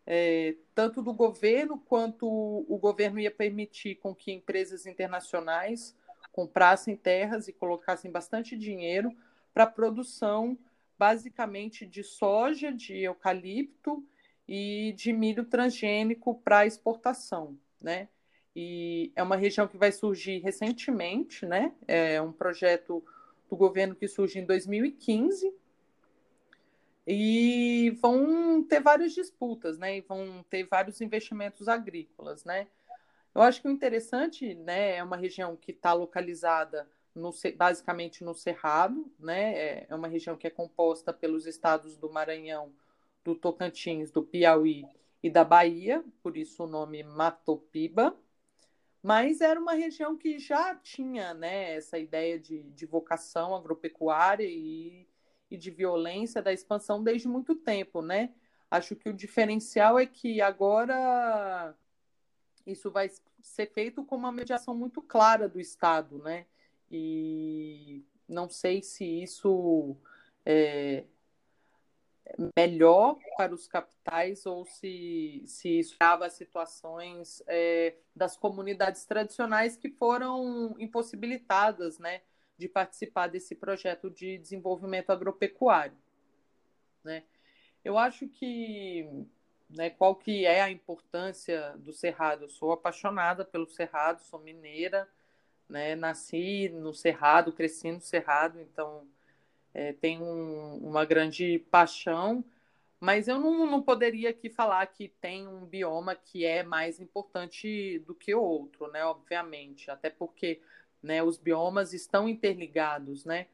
é, tanto do governo quanto o governo ia permitir com que empresas internacionais comprassem terras e colocassem bastante dinheiro para a produção basicamente de soja, de eucalipto e de milho transgênico para exportação, né? E é uma região que vai surgir recentemente, né? É um projeto do governo que surge em 2015 e vão ter várias disputas, né? E vão ter vários investimentos agrícolas, né? Eu acho que o interessante, né, é uma região que está localizada no, basicamente no Cerrado, né? É, é uma região que é composta pelos estados do Maranhão, do Tocantins, do Piauí e da Bahia, por isso o nome Matopiba. Mas era uma região que já tinha né, essa ideia de, de vocação agropecuária e, e de violência da expansão desde muito tempo, né? Acho que o diferencial é que agora isso vai ser feito com uma mediação muito clara do Estado, né? E não sei se isso é melhor para os capitais ou se, se isso dava situações é, das comunidades tradicionais que foram impossibilitadas né, de participar desse projeto de desenvolvimento agropecuário. Né? Eu acho que né, qual que é a importância do Cerrado? Eu sou apaixonada pelo Cerrado, sou mineira, né, nasci no Cerrado, cresci no Cerrado, então é, tenho um, uma grande paixão, mas eu não, não poderia aqui falar que tem um bioma que é mais importante do que outro, né, obviamente, até porque né, os biomas estão interligados, né,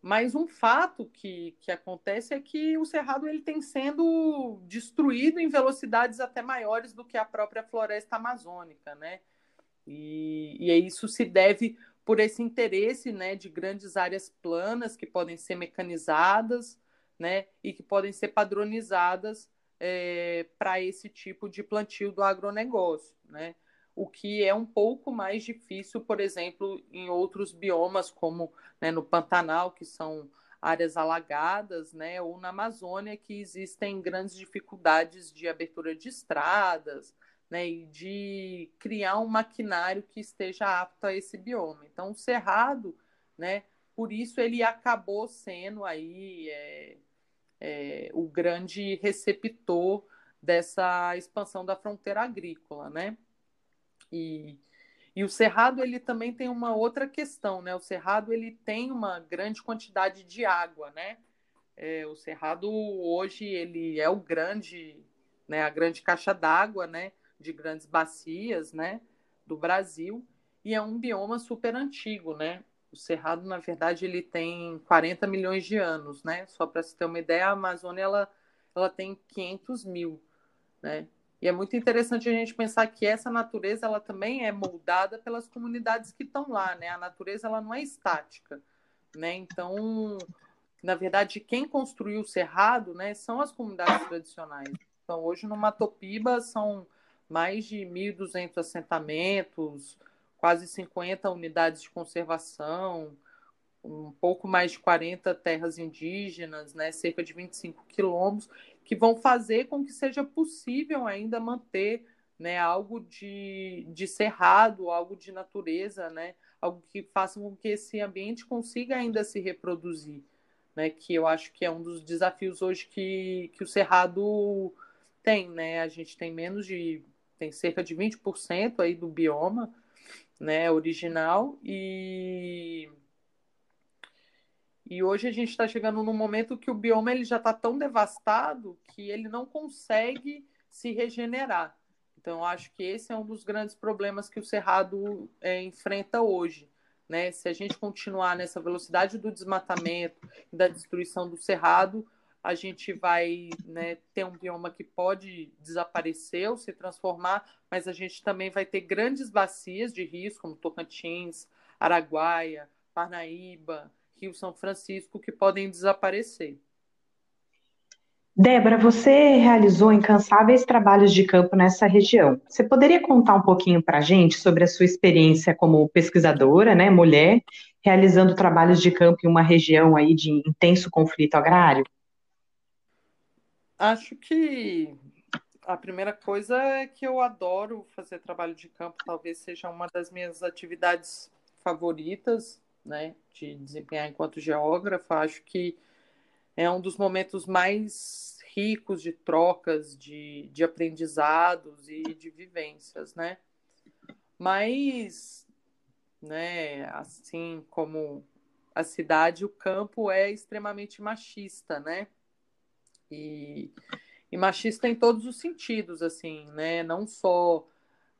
mas um fato que, que acontece é que o cerrado ele tem sendo destruído em velocidades até maiores do que a própria floresta amazônica, né? E, e isso se deve por esse interesse né, de grandes áreas planas que podem ser mecanizadas né, e que podem ser padronizadas é, para esse tipo de plantio do agronegócio. Né? o que é um pouco mais difícil, por exemplo, em outros biomas, como né, no Pantanal, que são áreas alagadas, né, ou na Amazônia, que existem grandes dificuldades de abertura de estradas, né, e de criar um maquinário que esteja apto a esse bioma. Então, o cerrado, né, por isso ele acabou sendo aí é, é, o grande receptor dessa expansão da fronteira agrícola, né? E, e o cerrado ele também tem uma outra questão, né? O cerrado ele tem uma grande quantidade de água, né? É, o cerrado hoje ele é o grande, né? A grande caixa d'água, né? De grandes bacias, né? Do Brasil e é um bioma super antigo, né? O cerrado na verdade ele tem 40 milhões de anos, né? Só para se ter uma ideia, a Amazônia ela ela tem 500 mil, né? E é muito interessante a gente pensar que essa natureza ela também é moldada pelas comunidades que estão lá, né? A natureza ela não é estática, né? Então, na verdade, quem construiu o cerrado, né, são as comunidades tradicionais. Então, hoje no Matopiba são mais de 1.200 assentamentos, quase 50 unidades de conservação, um pouco mais de 40 terras indígenas, né, cerca de 25 quilômetros, que vão fazer com que seja possível ainda manter né, algo de, de cerrado, algo de natureza, né, algo que faça com que esse ambiente consiga ainda se reproduzir, né, que eu acho que é um dos desafios hoje que, que o cerrado tem, né, a gente tem menos de, tem cerca de 20% aí do bioma, né, original, e e hoje a gente está chegando num momento que o bioma ele já está tão devastado que ele não consegue se regenerar. Então, acho que esse é um dos grandes problemas que o Cerrado é, enfrenta hoje. Né? Se a gente continuar nessa velocidade do desmatamento e da destruição do Cerrado, a gente vai né, ter um bioma que pode desaparecer ou se transformar, mas a gente também vai ter grandes bacias de rios, como Tocantins, Araguaia, Parnaíba, Rio São Francisco que podem desaparecer. Débora, você realizou incansáveis trabalhos de campo nessa região. Você poderia contar um pouquinho para a gente sobre a sua experiência como pesquisadora, né, mulher, realizando trabalhos de campo em uma região aí de intenso conflito agrário? Acho que a primeira coisa é que eu adoro fazer trabalho de campo, talvez seja uma das minhas atividades favoritas né, de desempenhar enquanto geógrafa. Acho que é um dos momentos mais ricos de trocas, de, de aprendizados e de vivências, né? Mas, né, assim como a cidade, o campo é extremamente machista, né? E, e machista em todos os sentidos, assim, né? Não só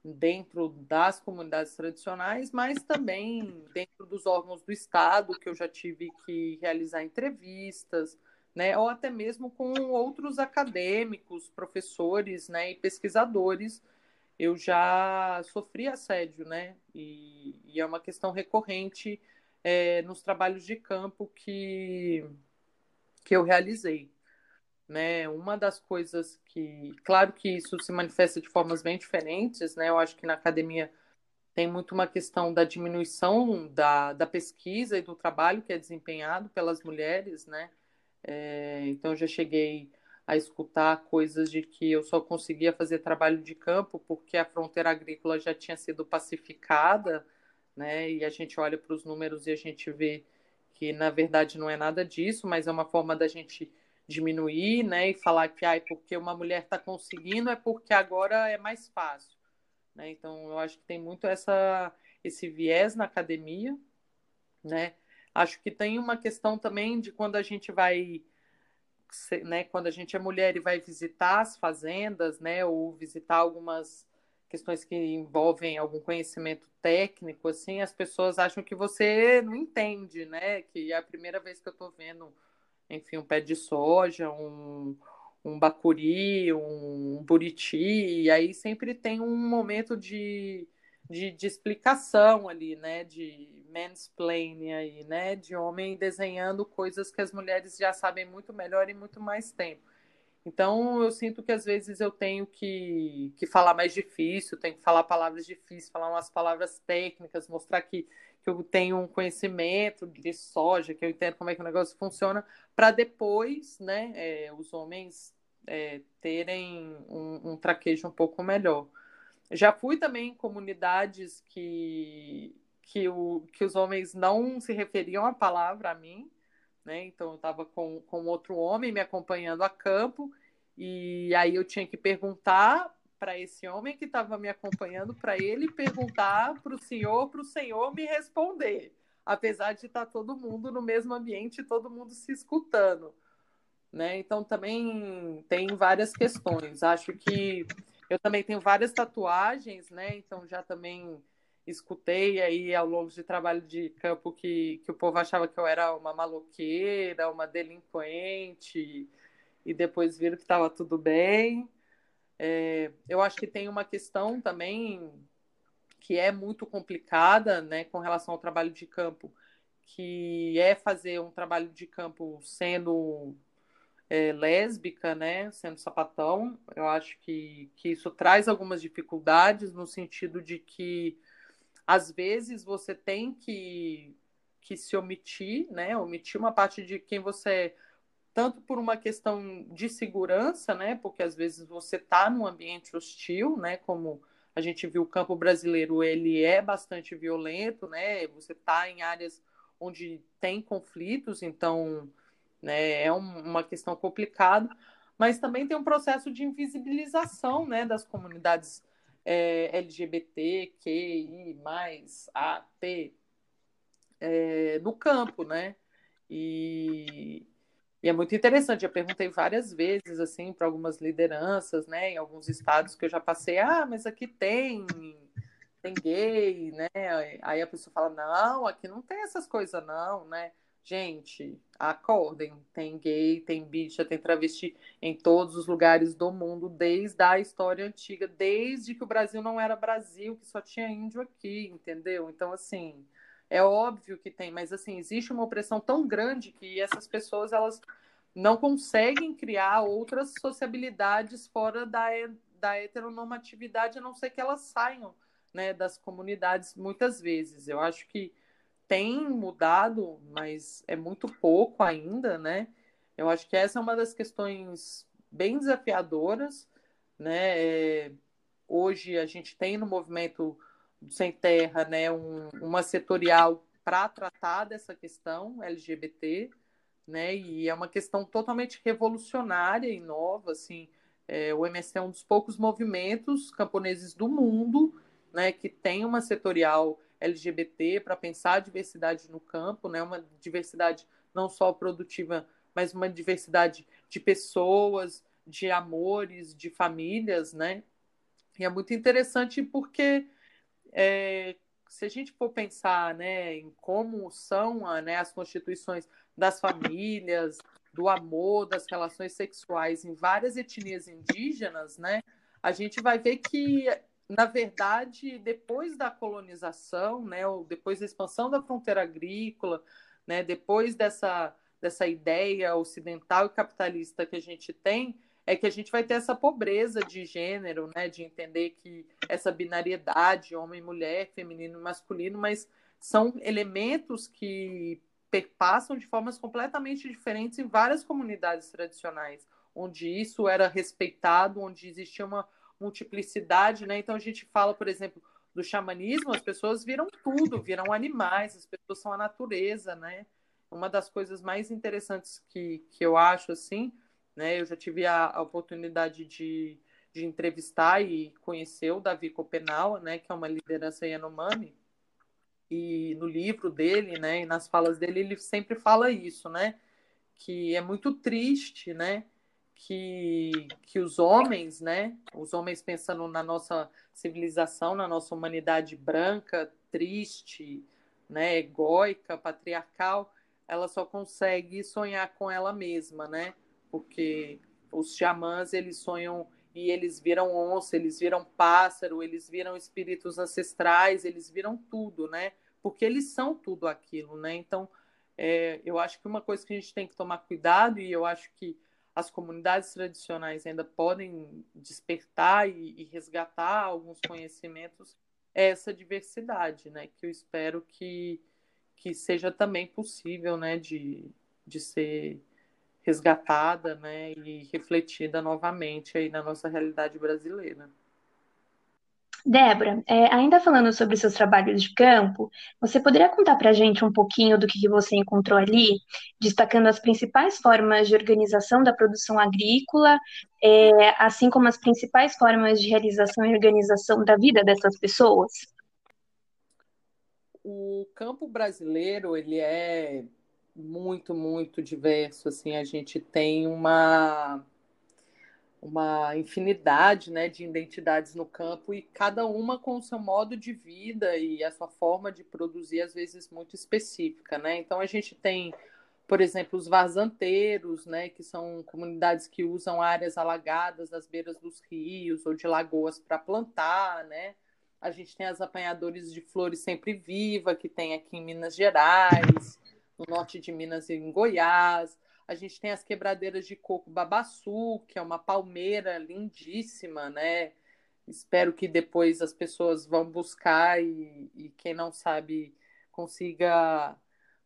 dentro das comunidades tradicionais, mas também dentro dos órgãos do Estado, que eu já tive que realizar entrevistas, né, ou até mesmo com outros acadêmicos, professores né, e pesquisadores. Eu já sofri assédio, né? E, e é uma questão recorrente é, nos trabalhos de campo que, que eu realizei né? Uma das coisas que, claro que isso se manifesta de formas bem diferentes, né? Eu acho que na academia tem muito uma questão da diminuição da, da pesquisa e do trabalho que é desempenhado pelas mulheres, né? É, então, já cheguei a escutar coisas de que eu só conseguia fazer trabalho de campo porque a fronteira agrícola já tinha sido pacificada, né? E a gente olha para os números e a gente vê que, na verdade, não é nada disso, mas é uma forma da gente diminuir, né, e falar que ah, porque uma mulher está conseguindo é porque agora é mais fácil, né? Então eu acho que tem muito essa esse viés na academia, né? Acho que tem uma questão também de quando a gente vai, né, quando a gente é mulher e vai visitar as fazendas, né, ou visitar algumas questões que envolvem algum conhecimento técnico, assim, as pessoas acham que você não entende, né? Que é a primeira vez que eu estou vendo, enfim, um pé de soja, um, um bacuri, um buriti, e aí sempre tem um momento de, de, de explicação ali, né? De mansplaining aí, né? De homem desenhando coisas que as mulheres já sabem muito melhor e muito mais tempo. Então, eu sinto que às vezes eu tenho que, que falar mais difícil, tenho que falar palavras difíceis, falar umas palavras técnicas, mostrar que, que eu tenho um conhecimento de soja, que eu entendo como é que o negócio funciona, para depois, né, é, os homens é, terem um, um traquejo um pouco melhor. Já fui também em comunidades que, que, o, que os homens não se referiam a palavra a mim, né? Então eu estava com, com outro homem me acompanhando a campo e aí eu tinha que perguntar para esse homem que estava me acompanhando, para ele perguntar para o senhor, para o senhor me responder, apesar de estar tá todo mundo no mesmo ambiente, todo mundo se escutando, né? Então também tem várias questões. Acho que eu também tenho várias tatuagens, né? Então já também escutei aí ao longo de trabalho de campo que, que o povo achava que eu era uma maloqueira, uma delinquente, e depois viram que estava tudo bem. É, eu acho que tem uma questão também que é muito complicada né, com relação ao trabalho de campo, que é fazer um trabalho de campo sendo é, lésbica, né, sendo sapatão. Eu acho que, que isso traz algumas dificuldades no sentido de que às vezes você tem que, que se omitir, né? Omitir uma parte de quem você é, tanto por uma questão de segurança, né? Porque às vezes você está num ambiente hostil, né? Como a gente viu o campo brasileiro, ele é bastante violento, né? Você está em áreas onde tem conflitos, então né, é um, uma questão complicada, mas também tem um processo de invisibilização né, das comunidades é, LGBTQI, mais AP, é, no campo, né? E, e, é muito interessante. Eu perguntei várias vezes, assim, para algumas lideranças, né, em alguns estados que eu já passei, ah, mas aqui tem, tem gay, né? Aí a pessoa fala, não, aqui não tem essas coisas, não, né? Gente, acordem. Tem gay, tem bicha, tem travesti em todos os lugares do mundo, desde a história antiga, desde que o Brasil não era Brasil, que só tinha índio aqui, entendeu? Então, assim, é óbvio que tem, mas, assim, existe uma opressão tão grande que essas pessoas, elas não conseguem criar outras sociabilidades fora da, da heteronormatividade, a não ser que elas saiam né, das comunidades muitas vezes. Eu acho que tem mudado, mas é muito pouco ainda, né? Eu acho que essa é uma das questões bem desafiadoras, né? É, hoje a gente tem no movimento Sem Terra, né, um, uma setorial para tratar dessa questão LGBT, né? E é uma questão totalmente revolucionária e nova, assim. É, o MST é um dos poucos movimentos camponeses do mundo, né, que tem uma setorial LGBT, para pensar a diversidade no campo, né? uma diversidade não só produtiva, mas uma diversidade de pessoas, de amores, de famílias, né? E é muito interessante porque é, se a gente for pensar né, em como são né, as constituições das famílias, do amor, das relações sexuais em várias etnias indígenas, né, a gente vai ver que na verdade, depois da colonização, né, ou depois da expansão da fronteira agrícola, né, depois dessa, dessa ideia ocidental e capitalista que a gente tem, é que a gente vai ter essa pobreza de gênero, né, de entender que essa binariedade, homem, mulher, feminino, masculino, mas são elementos que perpassam de formas completamente diferentes em várias comunidades tradicionais, onde isso era respeitado, onde existia uma multiplicidade, né? Então a gente fala, por exemplo, do xamanismo, as pessoas viram tudo, viram animais, as pessoas são a natureza, né? uma das coisas mais interessantes que, que eu acho, assim, né? Eu já tive a, a oportunidade de, de entrevistar e conhecer o Davi Copenau, né? Que é uma liderança Yanomami. E no livro dele, né? E nas falas dele, ele sempre fala isso, né? Que é muito triste, né? que, que os homens, né, os homens pensando na nossa civilização, na nossa humanidade branca, triste, né, egóica, patriarcal, ela só consegue sonhar com ela mesma, né? Porque os xamãs, eles sonham e eles viram onça, eles viram pássaro, eles viram espíritos ancestrais, eles viram tudo, né? Porque eles são tudo aquilo, né? Então, é, eu acho que uma coisa que a gente tem que tomar cuidado, e eu acho que as comunidades tradicionais ainda podem despertar e, e resgatar alguns conhecimentos, é essa diversidade, né? Que eu espero que, que seja também possível, né? De, de ser resgatada, né? E refletida novamente aí na nossa realidade brasileira. Débora, é, ainda falando sobre seus trabalhos de campo, você poderia contar para a gente um pouquinho do que, que você encontrou ali, destacando as principais formas de organização da produção agrícola, é, assim como as principais formas de realização e organização da vida dessas pessoas? O campo brasileiro, ele é muito, muito diverso, assim, a gente tem uma uma infinidade né, de identidades no campo e cada uma com o seu modo de vida e a sua forma de produzir, às vezes, muito específica. Né? Então, a gente tem, por exemplo, os vazanteiros, né, que são comunidades que usam áreas alagadas às beiras dos rios ou de lagoas para plantar. Né? A gente tem as apanhadores de flores sempre viva, que tem aqui em Minas Gerais, no norte de Minas e em Goiás. A gente tem as quebradeiras de coco babaçu, que é uma palmeira lindíssima, né? Espero que depois as pessoas vão buscar e, e quem não sabe consiga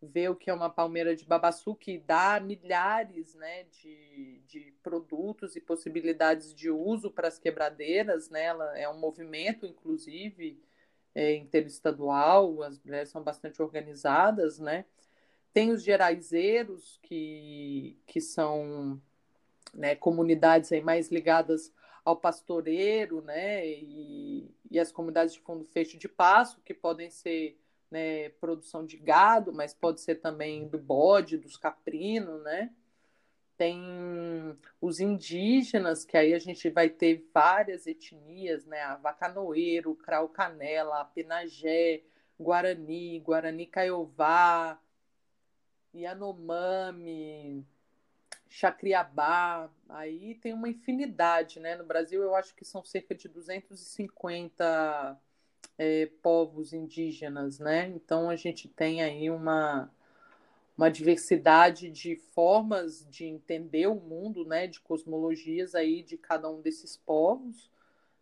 ver o que é uma palmeira de babaçu, que dá milhares né, de, de produtos e possibilidades de uso para as quebradeiras. Né? Ela é um movimento, inclusive, é, interestadual, as mulheres são bastante organizadas, né? Tem os geraizeiros, que, que são né, comunidades aí mais ligadas ao pastoreiro, né, e, e as comunidades de fundo fecho de passo, que podem ser né, produção de gado, mas pode ser também do bode, dos caprinos, né? Tem os indígenas, que aí a gente vai ter várias etnias, né? A Vacanoeiro, Crau Canela, Penagé, Guarani, Guarani Caiová, Yanomami, Chacriabá, aí tem uma infinidade, né? No Brasil eu acho que são cerca de 250 é, povos indígenas, né? Então a gente tem aí uma, uma diversidade de formas de entender o mundo, né? De cosmologias aí de cada um desses povos,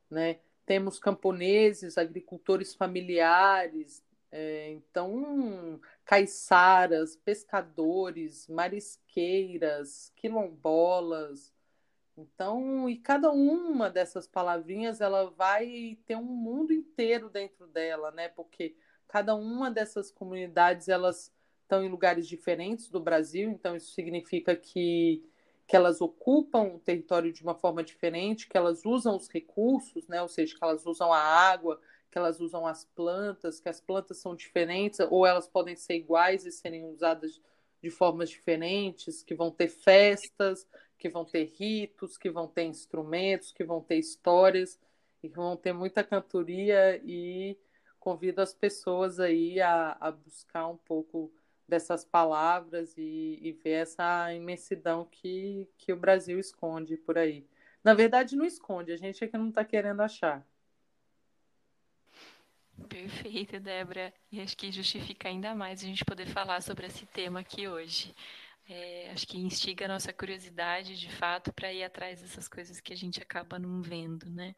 né? Temos camponeses, agricultores familiares, é, então, caiçaras, pescadores, marisqueiras, quilombolas. Então, e cada uma dessas palavrinhas, ela vai ter um mundo inteiro dentro dela, né? Porque cada uma dessas comunidades, elas estão em lugares diferentes do Brasil, então isso significa que, que elas ocupam o território de uma forma diferente, que elas usam os recursos, né? Ou seja, que elas usam a água, que elas usam as plantas, que as plantas são diferentes, ou elas podem ser iguais e serem usadas de formas diferentes, que vão ter festas, que vão ter ritos, que vão ter instrumentos, que vão ter histórias e que vão ter muita cantoria e convido as pessoas aí a, a buscar um pouco dessas palavras e, e, ver essa imensidão que, que o Brasil esconde por aí. Na verdade, não esconde, a gente é que não está querendo achar. Perfeito, Débora. E acho que justifica ainda mais a gente poder falar sobre esse tema aqui hoje. É, acho que instiga a nossa curiosidade, de fato, para ir atrás dessas coisas que a gente acaba não vendo, né?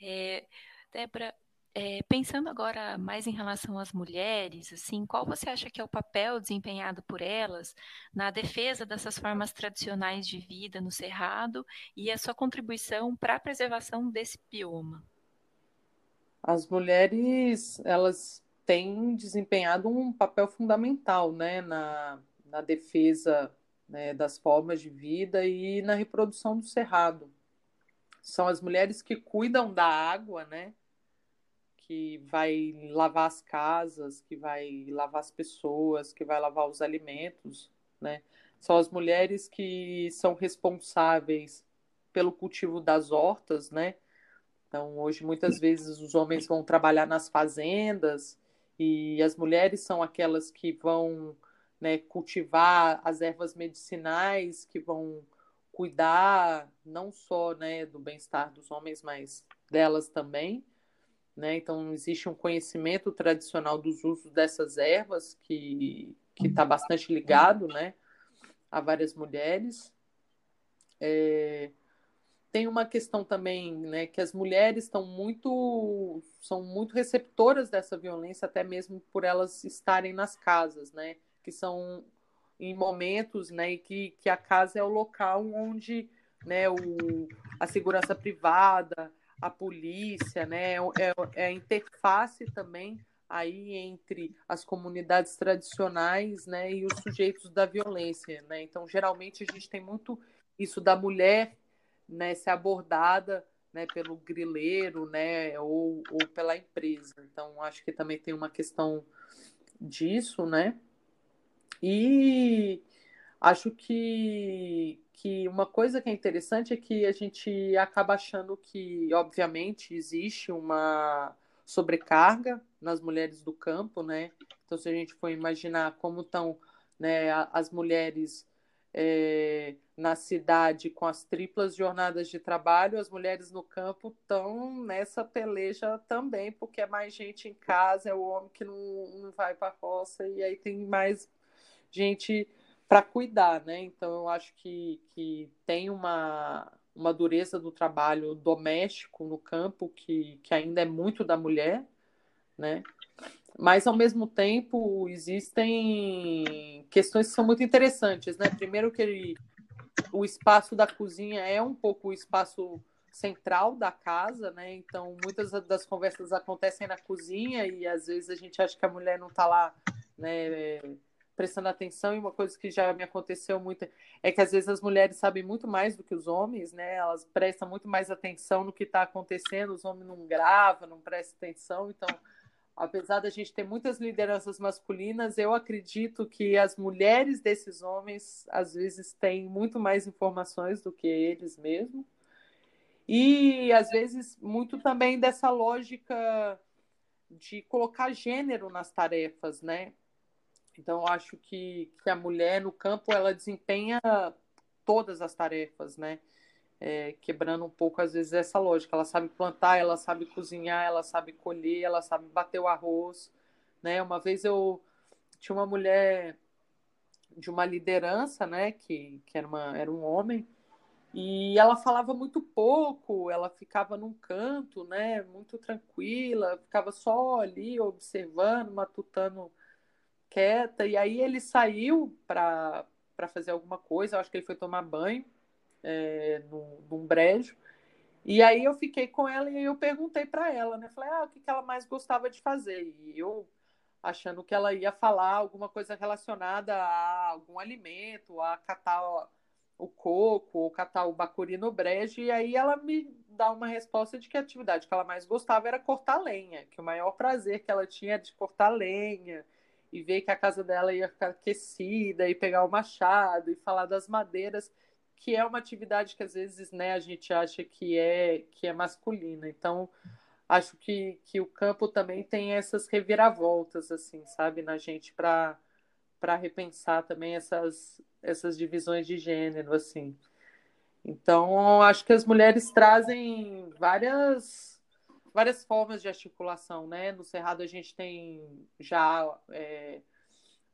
É, Débora, é, pensando agora mais em relação às mulheres, assim, qual você acha que é o papel desempenhado por elas na defesa dessas formas tradicionais de vida no Cerrado e a sua contribuição para a preservação desse bioma? As mulheres elas tem desempenhado um papel fundamental né, na, na defesa né, das formas de vida e na reprodução do cerrado. São as mulheres que cuidam da água, né? Que vai lavar as casas, que vai lavar as pessoas, que vai lavar os alimentos, né? São as mulheres que são responsáveis pelo cultivo das hortas, né? Então, hoje, muitas vezes, os homens vão trabalhar nas fazendas e as mulheres são aquelas que vão né, cultivar as ervas medicinais, que vão cuidar não só né, do bem-estar dos homens, mas delas também. Né? Então, existe um conhecimento tradicional dos usos dessas ervas que está bastante ligado né, a várias mulheres. É, tem uma questão também, né, que as mulheres estão muito são muito receptoras dessa violência, até mesmo por elas estarem nas casas, né, que são em momentos, né, que, que a casa é o local onde, né, o, a segurança privada, a polícia, né, é, é, é a interface também aí entre as comunidades tradicionais, né, e os sujeitos da violência, né. Então, geralmente a gente tem muito isso da mulher, né, ser abordada, né, pelo grileiro, né, ou, ou pela empresa. Então, acho que também tem uma questão disso, né. E acho que, que uma coisa que é interessante é que a gente acaba achando que, obviamente, existe uma sobrecarga nas mulheres do campo, né? Então, se a gente for imaginar como estão né, as mulheres é, na cidade com as triplas jornadas de trabalho, as mulheres no campo estão nessa peleja também, porque é mais gente em casa, é o homem que não, não vai para a roça, e aí tem mais gente para cuidar, né? Então eu acho que, que tem uma, uma dureza do trabalho doméstico no campo que, que ainda é muito da mulher, né? Mas ao mesmo tempo existem questões que são muito interessantes, né? Primeiro que o espaço da cozinha é um pouco o espaço central da casa, né? Então muitas das conversas acontecem na cozinha e às vezes a gente acha que a mulher não está lá, né? prestando atenção e uma coisa que já me aconteceu muito é que às vezes as mulheres sabem muito mais do que os homens, né? Elas prestam muito mais atenção no que está acontecendo, os homens não gravam, não prestam atenção, então apesar da gente ter muitas lideranças masculinas, eu acredito que as mulheres desses homens às vezes têm muito mais informações do que eles mesmos. E às vezes muito também dessa lógica de colocar gênero nas tarefas, né? Então, acho que, que a mulher no campo ela desempenha todas as tarefas, né? É, quebrando um pouco, às vezes, essa lógica. Ela sabe plantar, ela sabe cozinhar, ela sabe colher, ela sabe bater o arroz. Né? Uma vez eu tinha uma mulher de uma liderança, né? Que, que era, uma, era um homem, e ela falava muito pouco, ela ficava num canto, né? Muito tranquila, ficava só ali observando, matutando quieta. E aí ele saiu para fazer alguma coisa, eu acho que ele foi tomar banho é, num, num brejo. E aí eu fiquei com ela e eu perguntei para ela, né? Falei, ah, o que, que ela mais gostava de fazer? E eu achando que ela ia falar alguma coisa relacionada a algum alimento, a catar o coco, ou catar o bacuri no brejo, e aí ela me dá uma resposta de que a atividade que ela mais gostava era cortar lenha, que o maior prazer que ela tinha era de cortar lenha, e ver que a casa dela ia ficar aquecida e pegar o machado e falar das madeiras, que é uma atividade que às vezes né, a gente acha que é, que é masculina. Então, acho que, que o campo também tem essas reviravoltas, assim, sabe, na gente para para repensar também essas, essas divisões de gênero, assim. Então, acho que as mulheres trazem várias várias formas de articulação, né? No Cerrado a gente tem já é,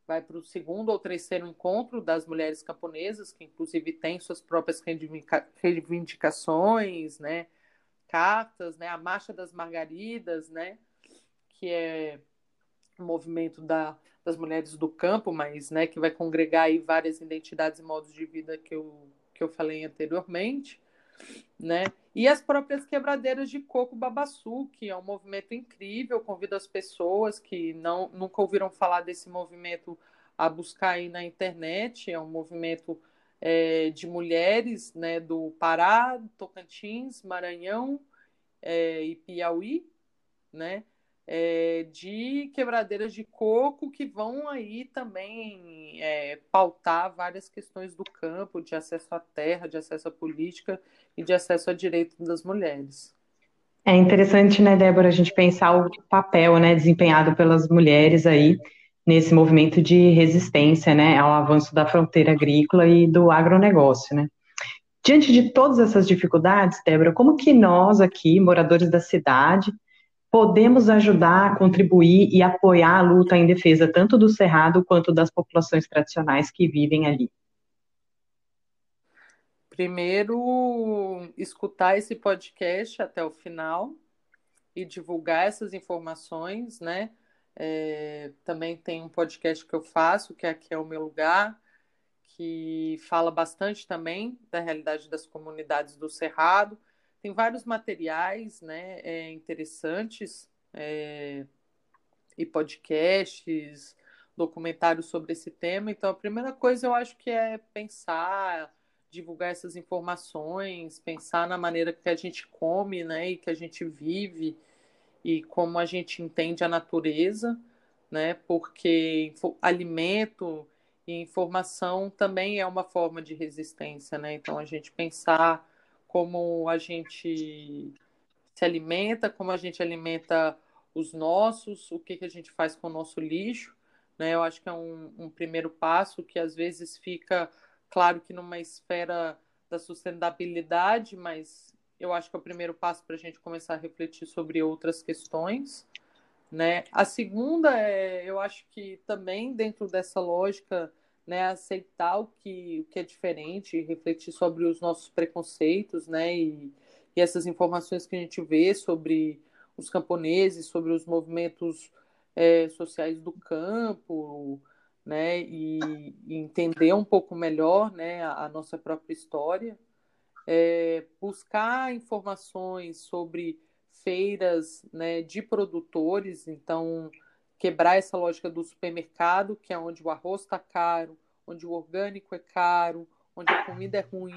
vai para o segundo ou terceiro encontro das mulheres camponesas, que inclusive tem suas próprias reivindicações, né? Cartas, né? A Marcha das Margaridas, né? Que é um movimento da, das mulheres do campo, mas né, que vai congregar aí várias identidades e modos de vida que eu, que eu falei anteriormente. né? E as próprias quebradeiras de coco babaçu, que é um movimento incrível. Convido as pessoas que não nunca ouviram falar desse movimento a buscar aí na internet. É um movimento é, de mulheres né, do Pará, Tocantins, Maranhão é, e Piauí, né? É, de quebradeiras de coco que vão aí também é, pautar várias questões do campo, de acesso à terra, de acesso à política e de acesso a direito das mulheres. É interessante, né, Débora, a gente pensar o papel, né, desempenhado pelas mulheres aí nesse movimento de resistência, né, ao avanço da fronteira agrícola e do agronegócio, né. Diante de todas essas dificuldades, Débora, como que nós aqui, moradores da cidade, podemos ajudar, contribuir e apoiar a luta em defesa tanto do Cerrado quanto das populações tradicionais que vivem ali? Primeiro, escutar esse podcast até o final e divulgar essas informações, né? É, também tem um podcast que eu faço, que aqui é o meu lugar, que fala bastante também da realidade das comunidades do Cerrado. Tem vários materiais né, é, interessantes é, e podcasts, documentários sobre esse tema. Então, a primeira coisa eu acho que é pensar, divulgar essas informações, pensar na maneira que a gente come né, e que a gente vive e como a gente entende a natureza, né? Porque alimento e informação também é uma forma de resistência, né? Então a gente pensar como a gente se alimenta, como a gente alimenta os nossos, o que, que a gente faz com o nosso lixo, né? Eu acho que é um, um primeiro passo que às vezes fica claro que numa esfera da sustentabilidade, mas eu acho que é o primeiro passo para a gente começar a refletir sobre outras questões. Né? A segunda é, eu acho que também dentro dessa lógica, né, aceitar o que, o que é diferente, refletir sobre os nossos preconceitos, né, e, e essas informações que a gente vê sobre os camponeses, sobre os movimentos é, sociais do campo, né, e, e, entender um pouco melhor, né, a, a nossa própria história. É, buscar informações sobre feiras né, de produtores, então quebrar essa lógica do supermercado, que é onde o arroz está caro, onde o orgânico é caro, onde a comida é ruim,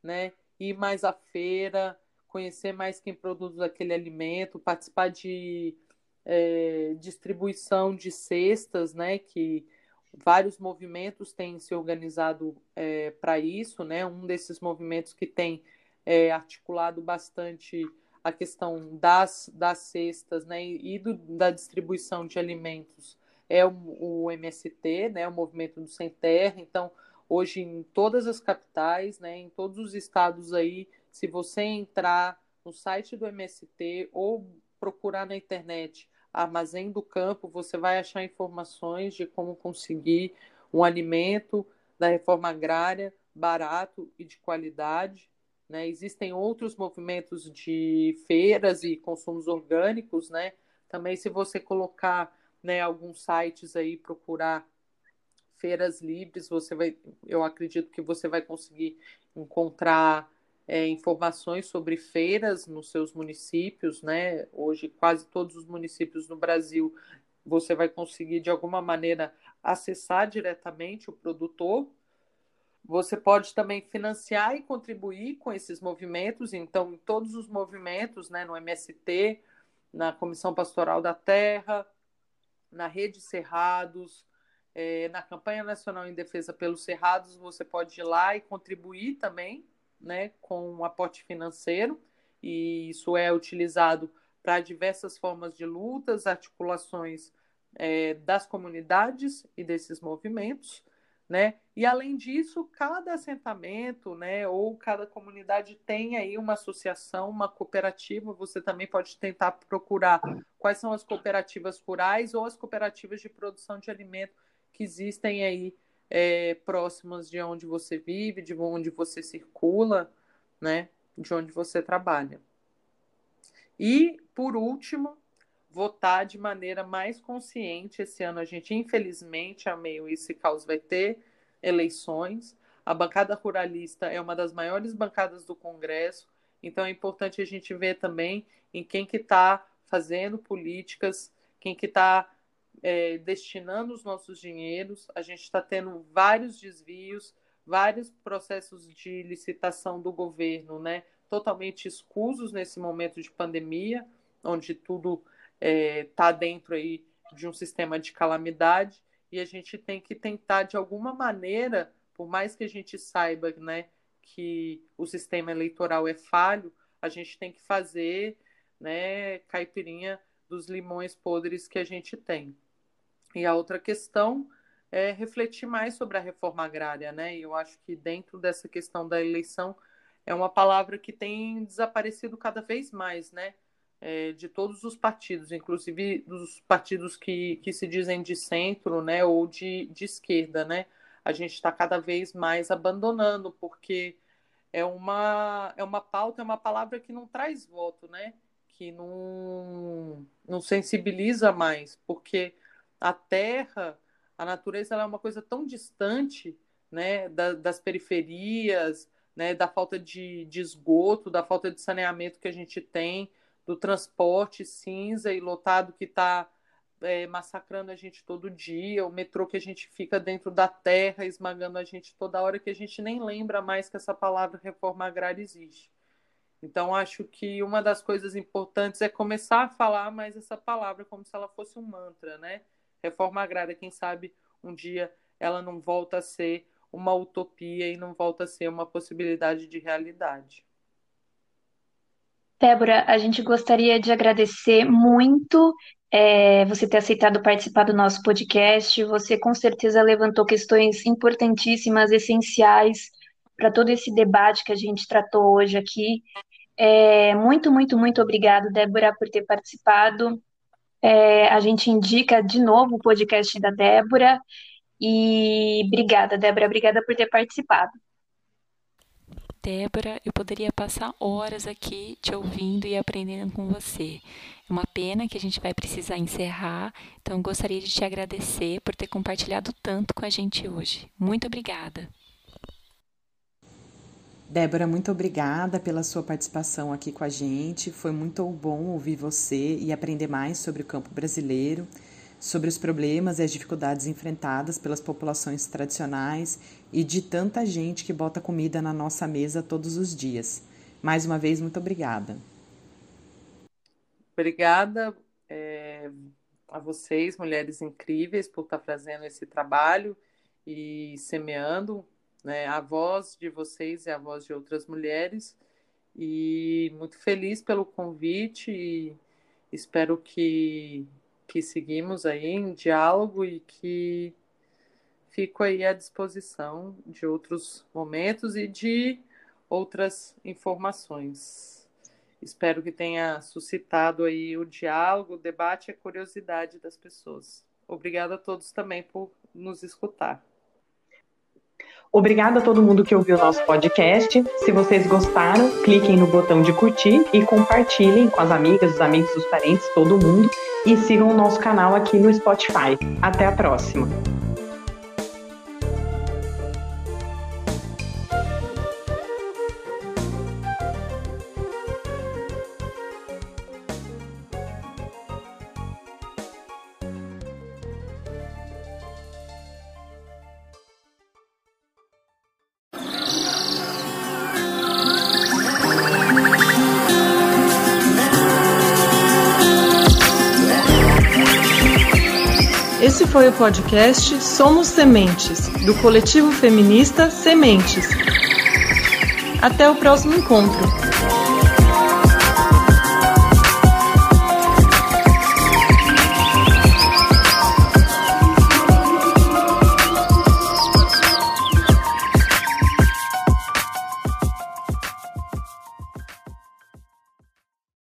né? Ir mais à feira, conhecer mais quem produz aquele alimento, participar de é, distribuição de cestas, né? Que vários movimentos têm se organizado é, para isso, né? Um desses movimentos que tem é, articulado bastante a questão das, das cestas, né? E do, da distribuição de alimentos é o, o MST, né? O Movimento do Sem Terra. Então, hoje em todas as capitais, né? Em todos os estados aí, se você entrar no site do MST ou procurar na internet Armazém do Campo, você vai achar informações de como conseguir um alimento da reforma agrária barato e de qualidade. Né? Existem outros movimentos de feiras e consumos orgânicos, né? Também se você colocar né, alguns sites aí, procurar feiras livres, você vai, eu acredito que você vai conseguir encontrar é, informações sobre feiras nos seus municípios, né? Hoje, quase todos os municípios no Brasil você vai conseguir, de alguma maneira, acessar diretamente o produtor. Você pode também financiar e contribuir com esses movimentos. Então, em todos os movimentos, né, no MST, na Comissão Pastoral da Terra, na Rede Cerrados, é, na Campanha Nacional em Defesa pelos Cerrados, você pode ir lá e contribuir também né, com um aporte financeiro, e isso é utilizado para diversas formas de lutas, articulações é, das comunidades e desses movimentos, né? E além disso, cada assentamento, né, ou cada comunidade tem aí uma associação, uma cooperativa. Você também pode tentar procurar quais são as cooperativas rurais ou as cooperativas de produção de alimento que existem aí é, próximas de onde você vive, de onde você circula, né? De onde você trabalha. E, por último, votar de maneira mais consciente. Esse ano a gente, infelizmente, a meio esse caos vai ter eleições. A bancada ruralista é uma das maiores bancadas do Congresso, então é importante a gente ver também em quem que está fazendo políticas, quem que está é, destinando os nossos dinheiros. A gente está tendo vários desvios, vários processos de licitação do governo, né, totalmente escusos nesse momento de pandemia, onde tudo está é, tá dentro aí de um sistema de calamidade e a gente tem que tentar de alguma maneira, por mais que a gente saiba, né, que o sistema eleitoral é falho, a gente tem que fazer, né, caipirinha dos limões podres que a gente tem. E a outra questão é refletir mais sobre a reforma agrária, né? E eu acho que dentro dessa questão da eleição é uma palavra que tem desaparecido cada vez mais, né? É, de todos os partidos, inclusive dos partidos que, que se dizem de centro, né? Ou de, de esquerda, né? A gente está cada vez mais abandonando, porque é uma, é uma pauta, é uma palavra que não traz voto, né? Que não, não sensibiliza mais, porque a terra a natureza é uma coisa tão distante né, da, das periferias, né, da falta de, de esgoto, da falta de saneamento que a gente tem, do transporte cinza e lotado que está é, massacrando a gente todo dia, o metrô que a gente fica dentro da terra, esmagando a gente toda hora, que a gente nem lembra mais que essa palavra reforma agrária existe. Então, acho que uma das coisas importantes é começar a falar mais essa palavra como se ela fosse um mantra, né? reforma agrária, quem sabe um dia ela não volta a ser uma utopia e não volta a ser uma possibilidade de realidade. Débora, a gente gostaria de agradecer muito é, você ter aceitado participar do nosso podcast. Você com certeza levantou questões importantíssimas, essenciais para todo esse debate que a gente tratou hoje aqui. É, muito, muito, muito obrigado, Débora, por ter participado. É, a gente indica de novo o podcast da Débora. E obrigada, Débora, obrigada por ter participado. Débora, eu poderia passar horas aqui te ouvindo e aprendendo com você. É uma pena que a gente vai precisar encerrar, então gostaria de te agradecer por ter compartilhado tanto com a gente hoje. Muito obrigada. Débora, muito obrigada pela sua participação aqui com a gente. Foi muito bom ouvir você e aprender mais sobre o campo brasileiro, sobre os problemas e as dificuldades enfrentadas pelas populações tradicionais e de tanta gente que bota comida na nossa mesa todos os dias. Mais uma vez, muito obrigada. Obrigada é, a vocês, mulheres incríveis, por estar fazendo esse trabalho e semeando né, a voz de vocês e a voz de outras mulheres. E muito feliz pelo convite e espero que, que seguimos aí em diálogo e que fico aí à disposição de outros momentos e de outras informações. Espero que tenha suscitado aí o diálogo, o debate e a curiosidade das pessoas. Obrigada a todos também por nos escutar. Obrigada a todo mundo que ouviu o nosso podcast. Se vocês gostaram, cliquem no botão de curtir e compartilhem com as amigas, os amigos, os parentes, todo mundo. E sigam o nosso canal aqui no Spotify. Até a próxima! Podcast Somos Sementes, do coletivo feminista Sementes. Até o próximo encontro.